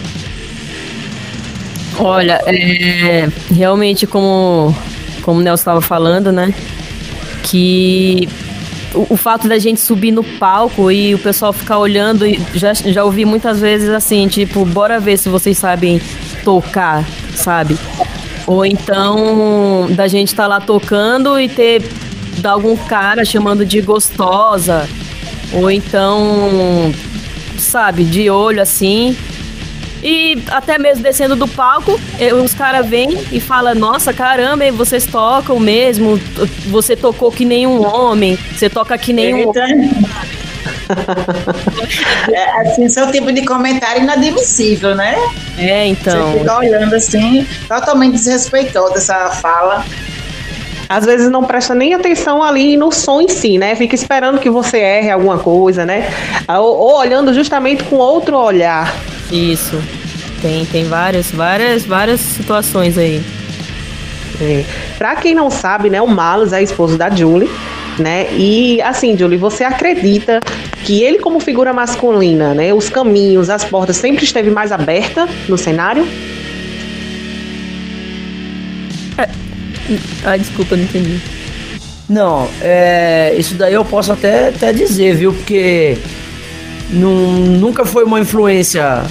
Olha, é, realmente como, como o Nelson estava falando, né? Que o, o, fato da gente subir no palco e o pessoal ficar olhando, já, já ouvi muitas vezes assim, tipo, bora ver se vocês sabem tocar, sabe? Ou então da gente estar tá lá tocando e ter dar algum cara chamando de gostosa. Ou então, sabe, de olho assim. E até mesmo descendo do palco, os caras vêm e falam: Nossa, caramba, vocês tocam mesmo. Você tocou que nem um homem, você toca que nem um homem. é, assim, seu tipo de comentário inadmissível, né? É, então. Você fica olhando assim, totalmente desrespeitosa essa fala. Às vezes não presta nem atenção ali no som em si, né? Fica esperando que você erre alguma coisa, né? Ou, ou olhando justamente com outro olhar. Isso. Tem, tem várias, várias, várias situações aí. É. Pra quem não sabe, né, o Malus é esposo da Julie, né? E assim, Julie, você acredita que ele como figura masculina, né, os caminhos, as portas sempre esteve mais aberta no cenário? É. Ah, desculpa, não entendi. Não, é, isso daí eu posso até, até dizer, viu? Porque nunca foi uma influência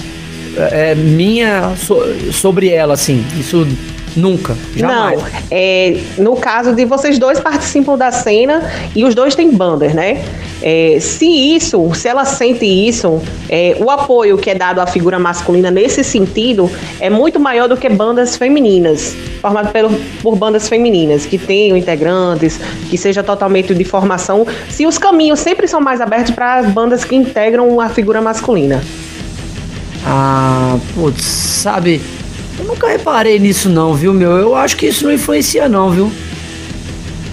é, minha so, sobre ela, assim. Isso nunca, jamais. Não, é, no caso de vocês dois participam da cena e os dois têm bandas, né? É, se isso, se ela sente isso, é, o apoio que é dado à figura masculina nesse sentido é muito maior do que bandas femininas, formadas por, por bandas femininas, que tenham integrantes, que seja totalmente de formação, se os caminhos sempre são mais abertos para as bandas que integram a figura masculina. Ah, putz, sabe, eu nunca reparei nisso não, viu, meu? Eu acho que isso não influencia não, viu?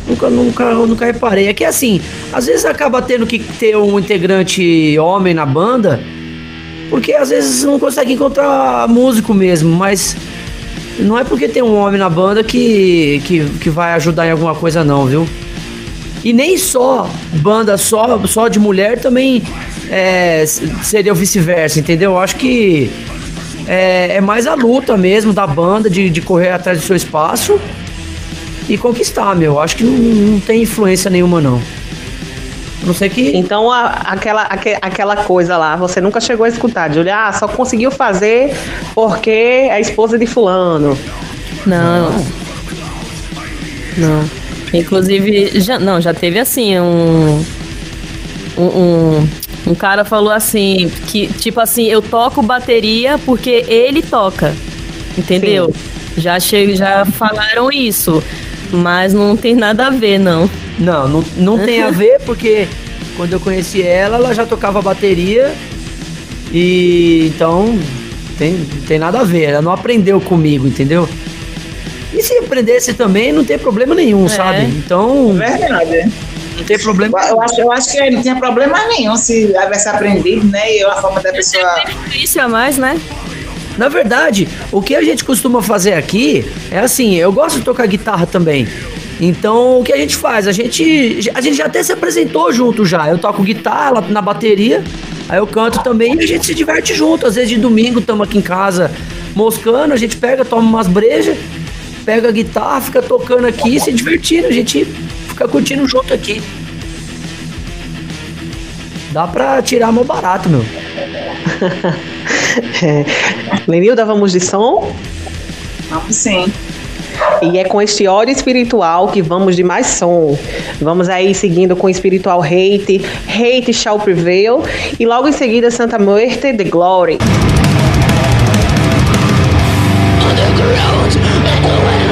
Nunca, nunca, nunca reparei. É que assim, às vezes acaba tendo que ter um integrante homem na banda, porque às vezes não consegue encontrar músico mesmo, mas não é porque tem um homem na banda que, que, que vai ajudar em alguma coisa, não, viu? E nem só banda só, só de mulher também é, seria o vice-versa, entendeu? Eu acho que é, é, mais a luta mesmo da banda de, de correr atrás do seu espaço e conquistar, meu. Acho que não, não tem influência nenhuma, não. Não sei que. Então, a, aquela, aquela coisa lá, você nunca chegou a escutar, de olhar, ah, só conseguiu fazer porque é a esposa de Fulano. Não. Não. Inclusive, já, não, já teve assim um. Um, um, um cara falou assim, que tipo assim, eu toco bateria porque ele toca. Entendeu? Sim. Já, che já falaram isso. Mas não tem nada a ver, não. Não, não, não tem a ver porque quando eu conheci ela, ela já tocava bateria. E então tem, tem nada a ver. Ela não aprendeu comigo, entendeu? E se aprendesse também, não tem problema nenhum, é. sabe? Então. Verdade. Não tem problema. Eu acho, eu acho que não tinha problema nenhum se tivesse aprendido, né? E a forma da pessoa. Isso a mais, né? Na verdade, o que a gente costuma fazer aqui é assim, eu gosto de tocar guitarra também. Então, o que a gente faz? A gente, a gente já até se apresentou junto já. Eu toco guitarra na bateria, aí eu canto também e a gente se diverte junto. Às vezes de domingo estamos aqui em casa moscando, a gente pega, toma umas brejas, pega a guitarra, fica tocando aqui, se divertindo. A gente fica curtindo junto aqui. Dá pra tirar mó barato, meu. é. Lenilda, vamos de som? Vamos sim. E é com este ódio espiritual que vamos de mais som. Vamos aí seguindo com o espiritual hate, hate shall prevail. E logo em seguida, Santa Muerte, The Glory. Estamos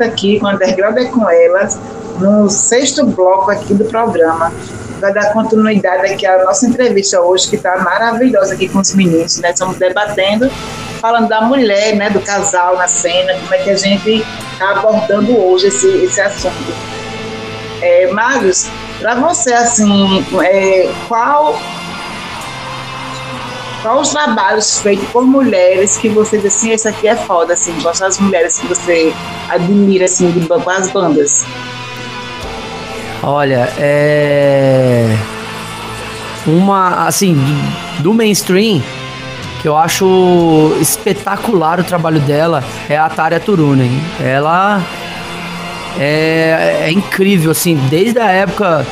volta aqui com a Underground é com elas, no sexto bloco aqui do programa. Vai dar continuidade aqui à nossa entrevista hoje, que está maravilhosa aqui com os meninos, né? Estamos debatendo, falando da mulher, né? Do casal na cena, como é que a gente está abordando hoje esse, esse assunto. É, Marius, para você, assim, é, qual quais os trabalhos feitos por mulheres que você diz assim, esse aqui é foda, assim, gosta das mulheres que você admira, assim, de, as bandas? Olha, é. Uma, assim, do mainstream, que eu acho espetacular o trabalho dela, é a Tária Turunen. Ela é, é incrível, assim, desde a época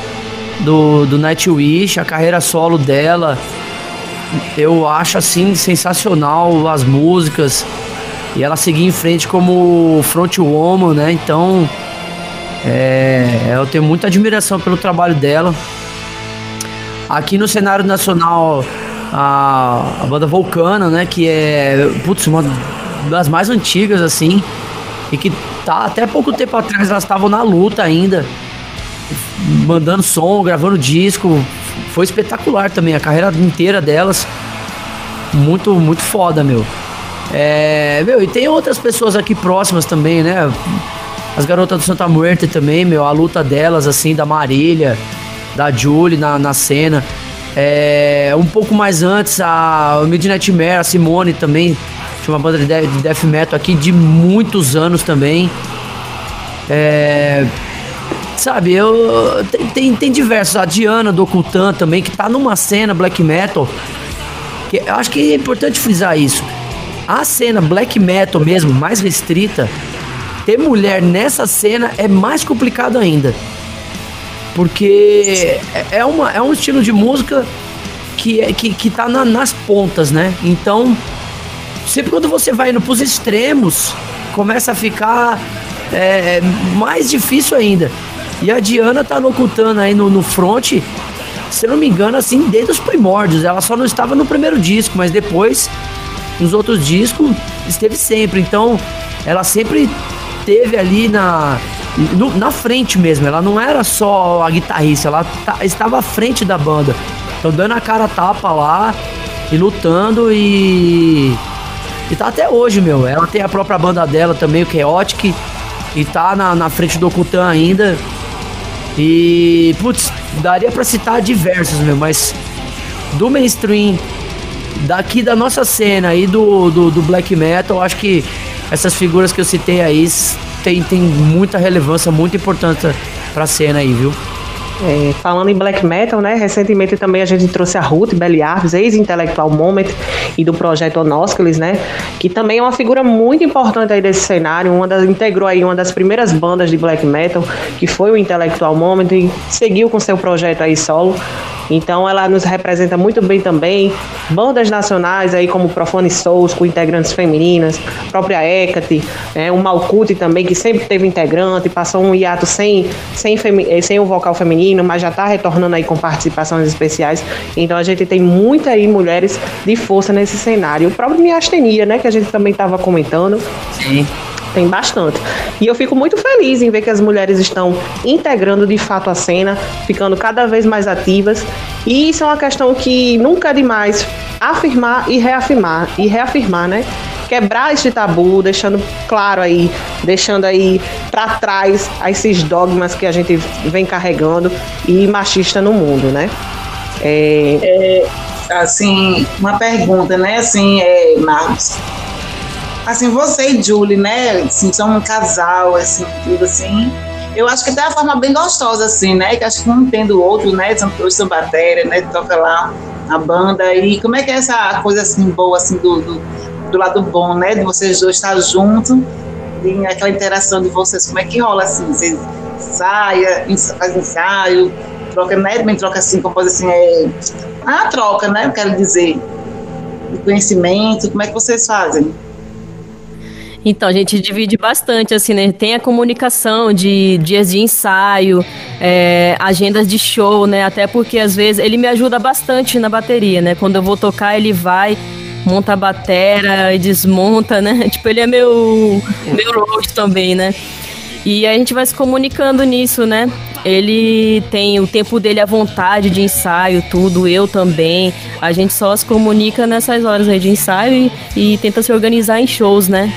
do, do Nightwish, a carreira solo dela eu acho assim sensacional as músicas e ela seguir em frente como frontwoman, né? Então, é, eu tenho muita admiração pelo trabalho dela. Aqui no cenário nacional, a, a banda Vulcana, né? Que é, putz, uma das mais antigas, assim, e que tá até pouco tempo atrás elas estavam na luta ainda, mandando som, gravando disco, foi espetacular também, a carreira inteira delas. Muito, muito foda, meu. É, meu, e tem outras pessoas aqui próximas também, né? As garotas do Santa Muerte também, meu, a luta delas, assim, da Marília, da Julie na, na cena. É, um pouco mais antes, a Midnight Mare, a Simone também, tinha uma banda de death metal aqui de muitos anos também. É, Sabe, eu. Tem, tem, tem diversos. A Diana do Ocultan também, que tá numa cena black metal. Que eu acho que é importante frisar isso. A cena black metal mesmo, mais restrita, ter mulher nessa cena é mais complicado ainda. Porque é, é uma, é um estilo de música que, é, que, que tá na, nas pontas, né? Então, sempre quando você vai indo pros extremos, começa a ficar é, mais difícil ainda. E a Diana tá locutando aí no, no front, se não me engano, assim, desde os primórdios. Ela só não estava no primeiro disco, mas depois, nos outros discos, esteve sempre. Então, ela sempre teve ali na, no, na frente mesmo. Ela não era só a guitarrista, ela estava à frente da banda. Então, dando a cara tapa lá e lutando e. E tá até hoje, meu. Ela tem a própria banda dela também, o Chaotic. E tá na, na frente do Kutan ainda. E, putz, daria para citar diversos, meu, mas do mainstream, daqui da nossa cena e do, do, do, black metal, acho que essas figuras que eu citei aí tem, tem muita relevância, muito importante pra cena aí, viu? É, falando em black metal, né? Recentemente também a gente trouxe a Ruth Belliarves, ex-intelectual Moment e do projeto Onosculis, né? Que também é uma figura muito importante aí desse cenário, uma das, integrou aí uma das primeiras bandas de black metal, que foi o Intelectual Moment e seguiu com seu projeto aí solo. Então ela nos representa muito bem também. Bandas nacionais aí como Profane Souls, com integrantes femininas, própria Hecate, é, o Malkuth também, que sempre teve integrante, passou um hiato sem, sem, eh, sem o vocal feminino, mas já está retornando aí com participações especiais. Então a gente tem muita aí mulheres de força nesse cenário. O próprio Miastenia, né, que a gente também estava comentando. Sim. Tem bastante. E eu fico muito feliz em ver que as mulheres estão integrando de fato a cena, ficando cada vez mais ativas. E isso é uma questão que nunca é demais afirmar e reafirmar. E reafirmar, né? Quebrar este tabu, deixando claro aí, deixando aí para trás esses dogmas que a gente vem carregando e machista no mundo, né? É... é assim, uma pergunta, né? Assim, é, Marcos assim, você e Julie, né, assim, são um casal, assim, tudo assim. Eu acho que tem uma forma bem gostosa, assim, né, que acho que um entende o outro, né, são dois são bateria, né, toca lá a banda, e como é que é essa coisa, assim, boa, assim, do, do, do lado bom, né, de vocês dois estar juntos, e aquela interação de vocês, como é que rola, assim, vocês ensaiam, faz ensaio, troca, né, também troca, assim, como assim, é... Ah, troca, né, eu quero dizer, de conhecimento, como é que vocês fazem? Então, a gente divide bastante, assim, né? Tem a comunicação de dias de ensaio, é, agendas de show, né? Até porque, às vezes, ele me ajuda bastante na bateria, né? Quando eu vou tocar, ele vai monta a batera e desmonta, né? Tipo, ele é meu, meu road também, né? E a gente vai se comunicando nisso, né? Ele tem o tempo dele à vontade de ensaio, tudo, eu também. A gente só se comunica nessas horas aí de ensaio e, e tenta se organizar em shows, né?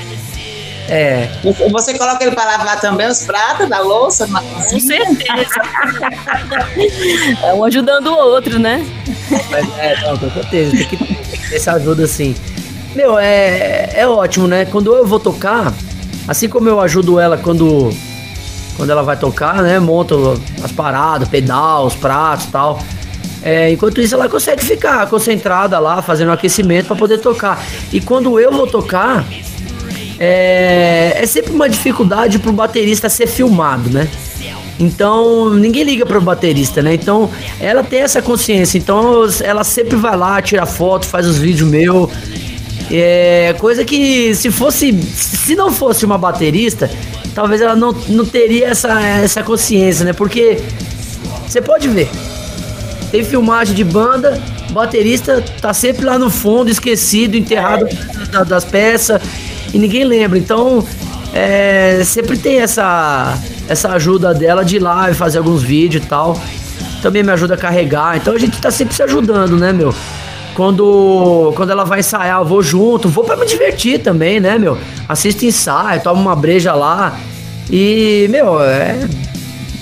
É. Você coloca ele para lavar também os pratos da louça? Com certeza. é um ajudando o outro, né? Mas, é, não, com certeza. Tem que, tem que ter essa ajuda assim. Meu, é, é ótimo, né? Quando eu vou tocar, assim como eu ajudo ela quando, quando ela vai tocar, né? Monto as paradas, pedal, os pratos e tal. É, enquanto isso, ela consegue ficar concentrada lá, fazendo aquecimento para poder tocar. E quando eu vou tocar, é, é sempre uma dificuldade pro baterista ser filmado, né? Então, ninguém liga pro baterista, né? Então, ela tem essa consciência. Então, ela sempre vai lá, tira foto, faz os vídeos meu. É coisa que se fosse, se não fosse uma baterista, talvez ela não, não teria essa, essa consciência, né? Porque você pode ver, tem filmagem de banda, o baterista tá sempre lá no fundo, esquecido, enterrado das peças e ninguém lembra. Então, é, sempre tem essa, essa ajuda dela de ir lá e fazer alguns vídeos e tal. Também me ajuda a carregar. Então a gente tá sempre se ajudando, né, meu? Quando, quando ela vai ensaiar, eu vou junto, vou para me divertir também, né, meu? Assisto ensaio, tomo uma breja lá. E, meu, é,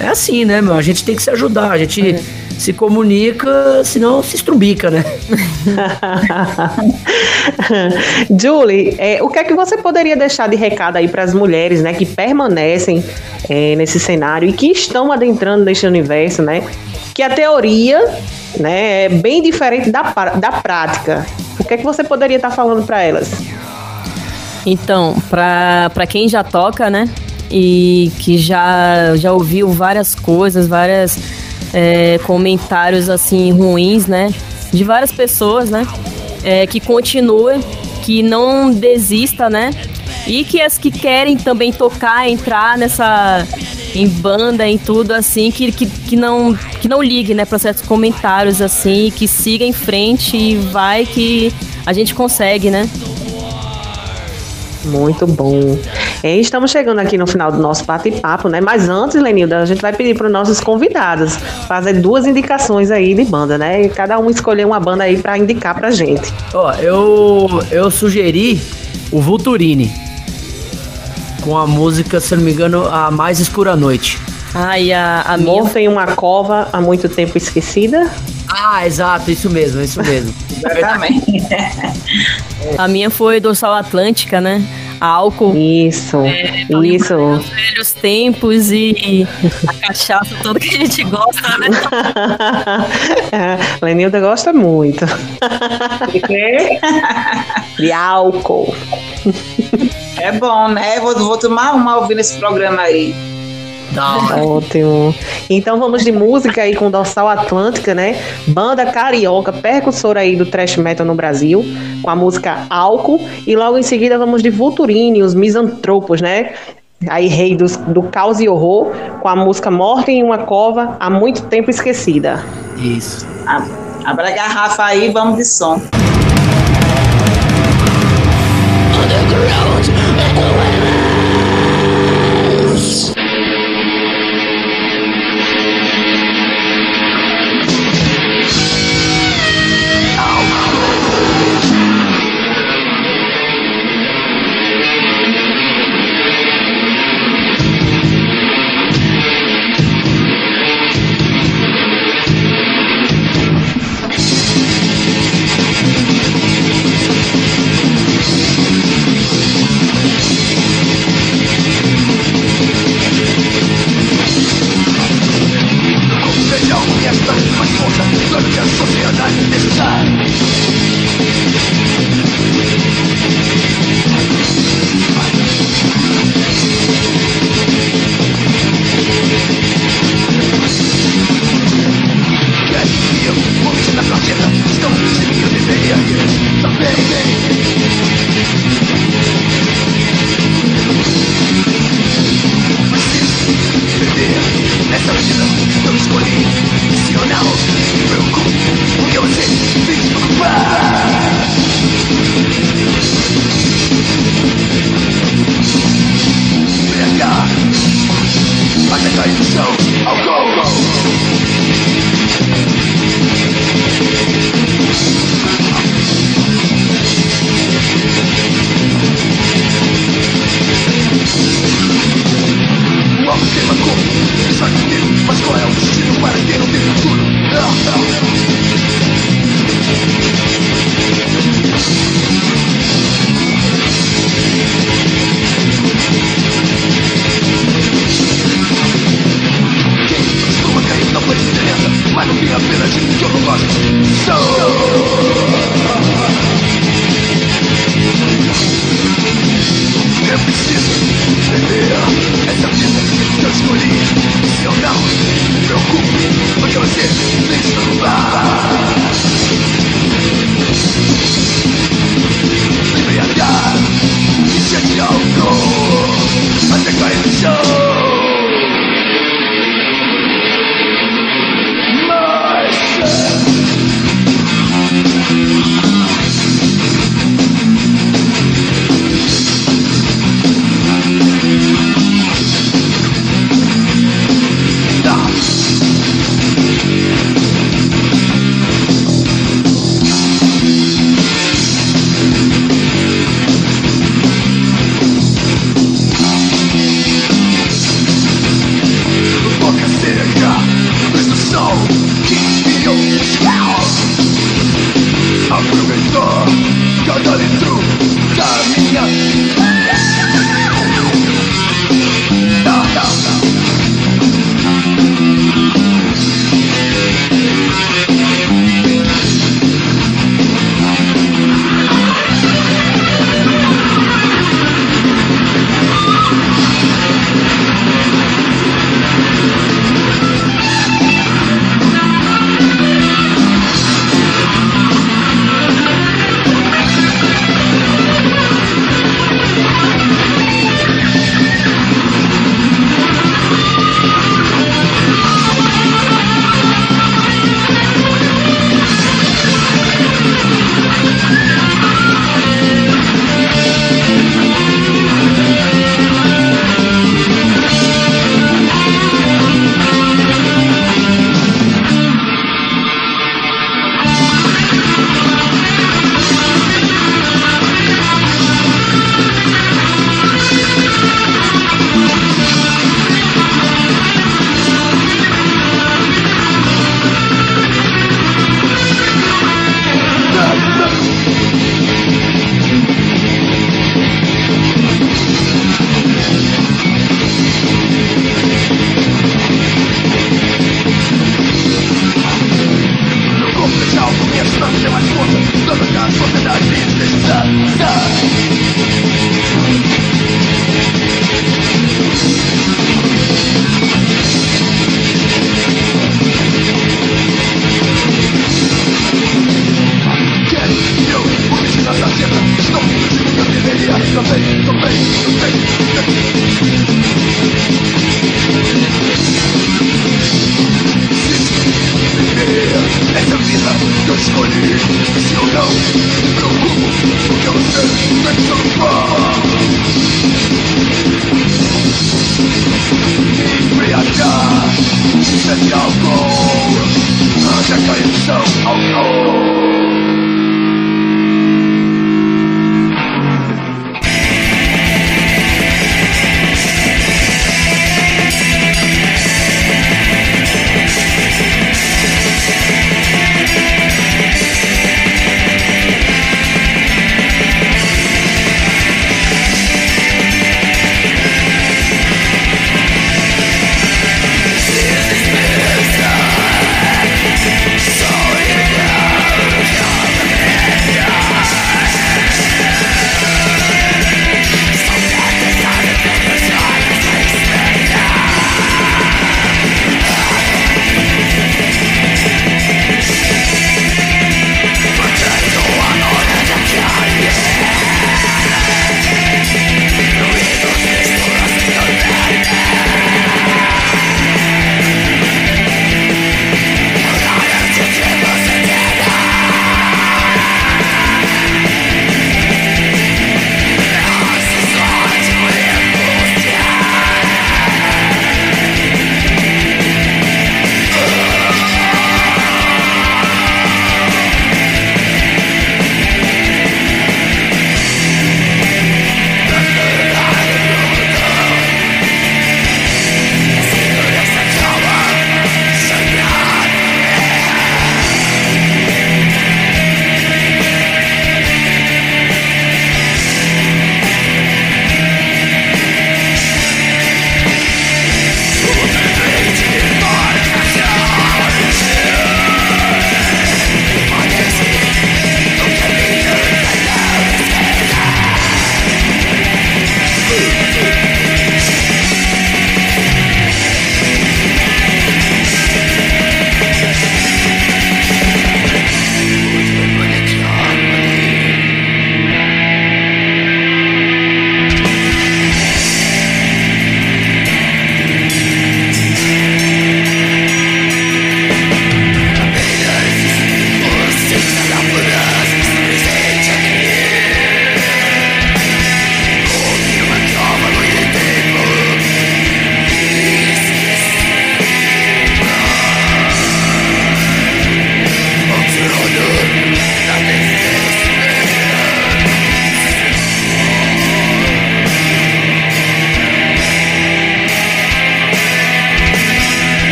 é assim, né, meu? A gente tem que se ajudar, a gente. É se comunica, senão se estrubica, né? Julie, é, o que é que você poderia deixar de recado aí para as mulheres, né, que permanecem é, nesse cenário e que estão adentrando neste universo, né? Que a teoria, né, é bem diferente da, da prática. O que é que você poderia estar tá falando para elas? Então, para quem já toca, né? E que já, já ouviu várias coisas, várias é, comentários assim ruins, né? De várias pessoas, né? É, que continua, que não desista, né? E que as que querem também tocar, entrar nessa em banda, em tudo assim, que, que, que não que não ligue, né, para certos comentários assim, que siga em frente e vai que a gente consegue, né? Muito bom. E estamos chegando aqui no final do nosso bate-papo, né? Mas antes, Lenilda, a gente vai pedir para os nossos convidados fazer duas indicações aí de banda, né? E cada um escolher uma banda aí para indicar pra gente. Ó, eu, eu sugeri o Vulturini com a música, se não me engano, A Mais Escura Noite. Ah, e a, a minha... Morto em uma cova há muito tempo esquecida. Ah, exato, isso mesmo, isso mesmo. Exatamente. a minha foi Dorsal Atlântica, né? Álcool. Isso, é, isso. Os velhos tempos e a cachaça toda que a gente gosta, né? é, Lenilda gosta muito. De quê? De álcool. É bom, né? Vou, vou tomar uma ouvindo esse programa aí. Ótimo. Então vamos de música aí com Dorsal Atlântica, né? Banda carioca, percussora aí do thrash metal no Brasil, com a música Álcool. E logo em seguida vamos de Vulturini, os Misantropos, né? Aí rei do, do caos e horror, com a música Morte em uma Cova, há muito tempo esquecida. Isso. Abra a garrafa aí, vamos de som. Underground,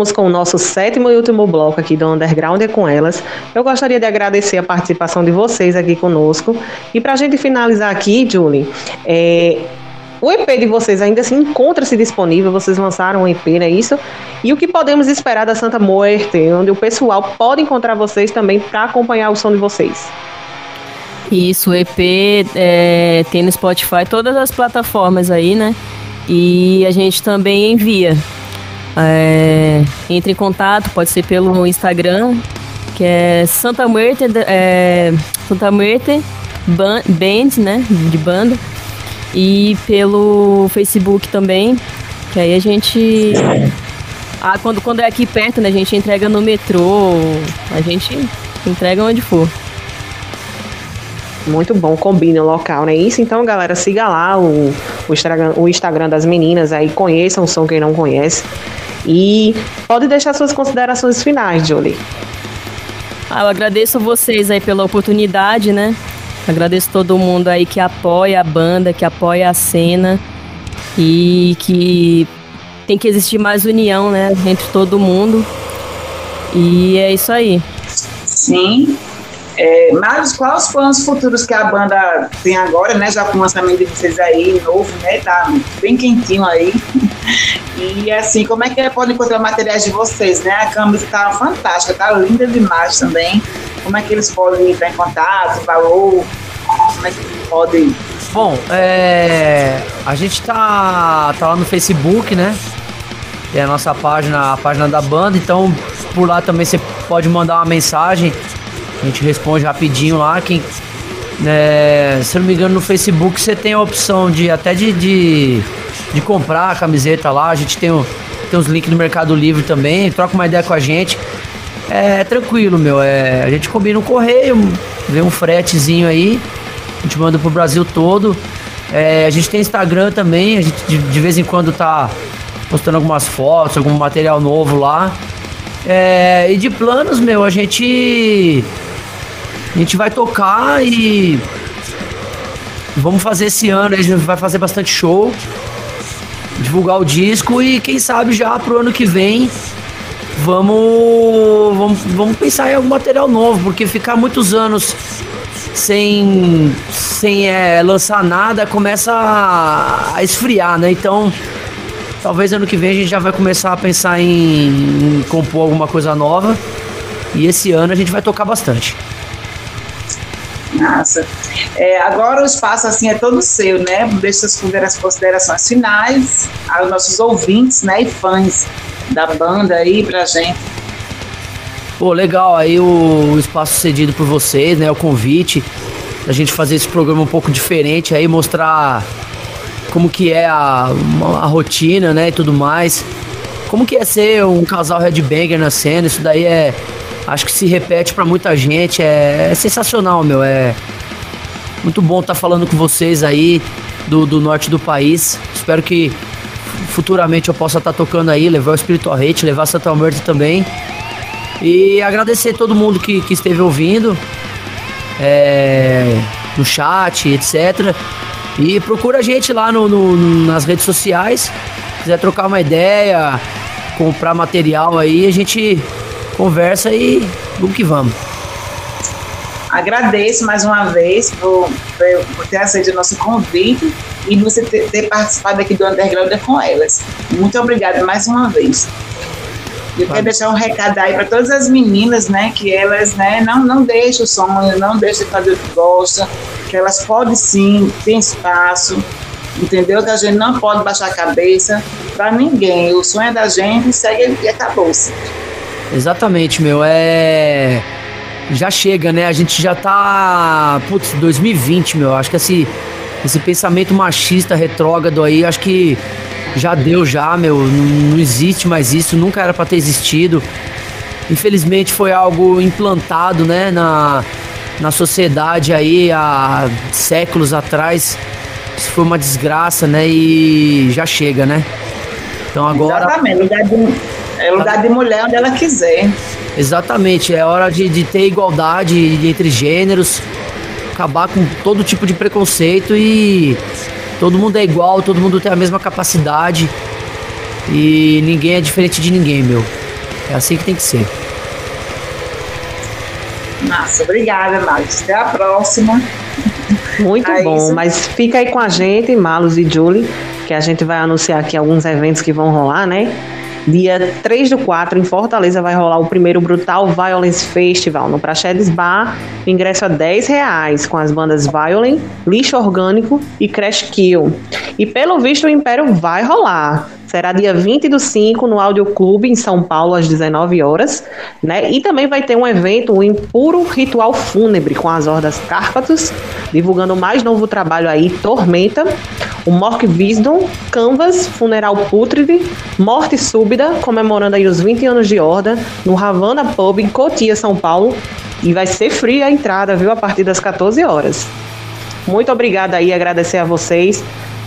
Com o nosso sétimo e último bloco aqui do Underground é com elas. Eu gostaria de agradecer a participação de vocês aqui conosco. E para a gente finalizar aqui, Julie, é, o EP de vocês ainda se encontra-se disponível, vocês lançaram um EP, não é isso? E o que podemos esperar da Santa Muerte, onde o pessoal pode encontrar vocês também para acompanhar o som de vocês? Isso, o EP é, tem no Spotify todas as plataformas aí, né? E a gente também envia. É, entre em contato, pode ser pelo Instagram, que é Santa Muerte, é, Santa Muerte Band, né? De banda. E pelo Facebook também, que aí a gente. Ah, quando, quando é aqui perto, né? A gente entrega no metrô, a gente entrega onde for. Muito bom, combina o local, né? Isso, então, galera, siga lá o, o, Instagram, o Instagram das meninas aí, conheçam o som quem não conhece. E pode deixar suas considerações finais, Julie. Ah, eu agradeço a vocês aí pela oportunidade, né? Agradeço todo mundo aí que apoia a banda, que apoia a cena e que tem que existir mais união, né, entre todo mundo. E é isso aí. Sim, é, mas quais os planos futuros que a banda tem agora, né? Já com o lançamento de vocês aí, novo, né? Tá bem quentinho aí. E assim, como é que pode encontrar materiais de vocês, né? A camisa tá fantástica, tá linda demais também. Como é que eles podem entrar em contato, valor? Como é que podem. Bom, é, a gente tá, tá lá no Facebook, né? É a nossa página, a página da banda, então por lá também você pode mandar uma mensagem a gente responde rapidinho lá. Quem, é, se eu não me engano, no Facebook você tem a opção de até de, de, de comprar a camiseta lá. A gente tem, o, tem os links no Mercado Livre também. Troca uma ideia com a gente. É, é tranquilo, meu. É, a gente combina um correio, vê um fretezinho aí. A gente manda pro Brasil todo. É, a gente tem Instagram também. A gente de, de vez em quando tá postando algumas fotos, algum material novo lá. É, e de planos, meu, a gente a gente vai tocar e vamos fazer esse ano, a gente vai fazer bastante show, divulgar o disco e quem sabe já pro ano que vem vamos, vamos, vamos pensar em algum material novo, porque ficar muitos anos sem, sem é, lançar nada começa a, a, esfriar, né? Então, talvez ano que vem a gente já vai começar a pensar em, em compor alguma coisa nova. E esse ano a gente vai tocar bastante. Massa. É, agora o espaço assim é todo seu, né? Deixa as considerações finais aos nossos ouvintes, né? E fãs da banda aí pra gente. Pô, legal aí o, espaço cedido por vocês, né? O convite a gente fazer esse programa um pouco diferente aí, mostrar como que é a, a rotina, né? E tudo mais. Como que é ser um casal headbanger na cena, isso daí é acho que se repete para muita gente. É, é, sensacional, meu. É muito bom estar tá falando com vocês aí do, do norte do país. Espero que futuramente eu possa estar tá tocando aí, levar o Espírito Hate, levar Santa Alberto também. E agradecer todo mundo que, que esteve ouvindo é, no chat, etc. E procura a gente lá no, no, nas redes sociais. Se quiser trocar uma ideia, comprar material aí, a gente conversa e vamos que vamos. Agradeço mais uma vez por, por ter aceito o nosso convite e você ter, ter, participado aqui do Underground com elas. Muito obrigada mais uma vez. Eu quero deixar um recado aí para todas as meninas, né, que elas, né, não, não deixem o sonho, não deixem de fazer o que gostam, que elas podem sim, tem espaço, entendeu? Que a gente não pode baixar a cabeça para ninguém. O sonho é da gente, segue e acabou-se. Exatamente, meu. É. Já chega, né? A gente já tá. Putz, 2020, meu. Acho que esse, esse pensamento machista, retrógrado aí, acho que já deu, já, meu. Não, existe mais isso, nunca era para ter existido. Infelizmente foi algo implantado, né, na, na sociedade aí há séculos atrás. Isso foi uma desgraça, né? E já chega, né? Então agora. Exatamente. É lugar de mulher onde ela quiser. Exatamente, é hora de, de ter igualdade entre gêneros, acabar com todo tipo de preconceito e todo mundo é igual, todo mundo tem a mesma capacidade. E ninguém é diferente de ninguém, meu. É assim que tem que ser. Nossa, obrigada, Marcos. Até a próxima. Muito bom, mas fica aí com a gente, Malus e Julie, que a gente vai anunciar aqui alguns eventos que vão rolar, né? Dia 3 do 4, em Fortaleza, vai rolar o primeiro Brutal Violence Festival no Praxedes Bar. O ingresso é 10 reais, com as bandas Violent, Lixo Orgânico e Crash Kill. E pelo visto o Império vai rolar. Será dia 20 do 5 no Audio Clube, em São Paulo, às 19 horas. Né? E também vai ter um evento, o Impuro Ritual Fúnebre, com as Hordas Cárpatos, divulgando o mais novo trabalho aí, Tormenta, o Mork Wisdom, Canvas, Funeral Putride, Morte Súbita, comemorando aí os 20 anos de Horda, no Havana Pub, em Cotia, São Paulo. E vai ser fria a entrada, viu? A partir das 14 horas. Muito obrigada aí, agradecer a vocês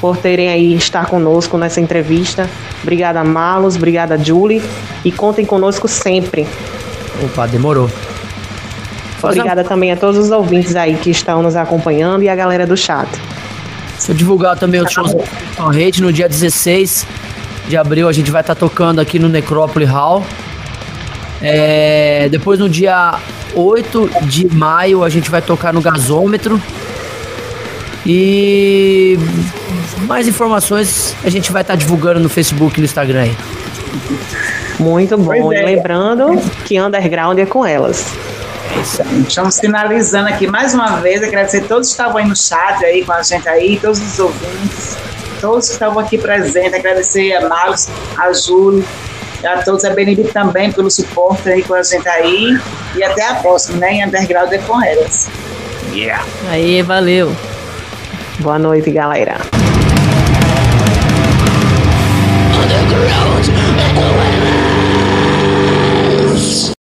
por terem aí estar conosco nessa entrevista. Obrigada, Malos, obrigada, Julie, e contem conosco sempre. Opa, demorou. Obrigada também a todos os ouvintes aí que estão nos acompanhando e a galera do chat. Vou divulgar também os shows da rede no dia 16 de abril a gente vai estar tá tocando aqui no Necrópole Hall. É, depois no dia 8 de maio a gente vai tocar no gasômetro. E mais informações a gente vai estar tá divulgando no Facebook e no Instagram aí. Muito bom. É. E lembrando que underground é com elas. Estamos finalizando aqui mais uma vez. Agradecer a todos que estavam aí no chat aí com a gente aí, todos os ouvintes, todos que estavam aqui presentes. Agradecer a Marcos, a Júlio, a todos, a Benedito também pelo suporte aí com a gente aí. E até a próxima, né? Em Underground é com elas. Yeah. Aí, valeu. Boa noite, galera. Underground,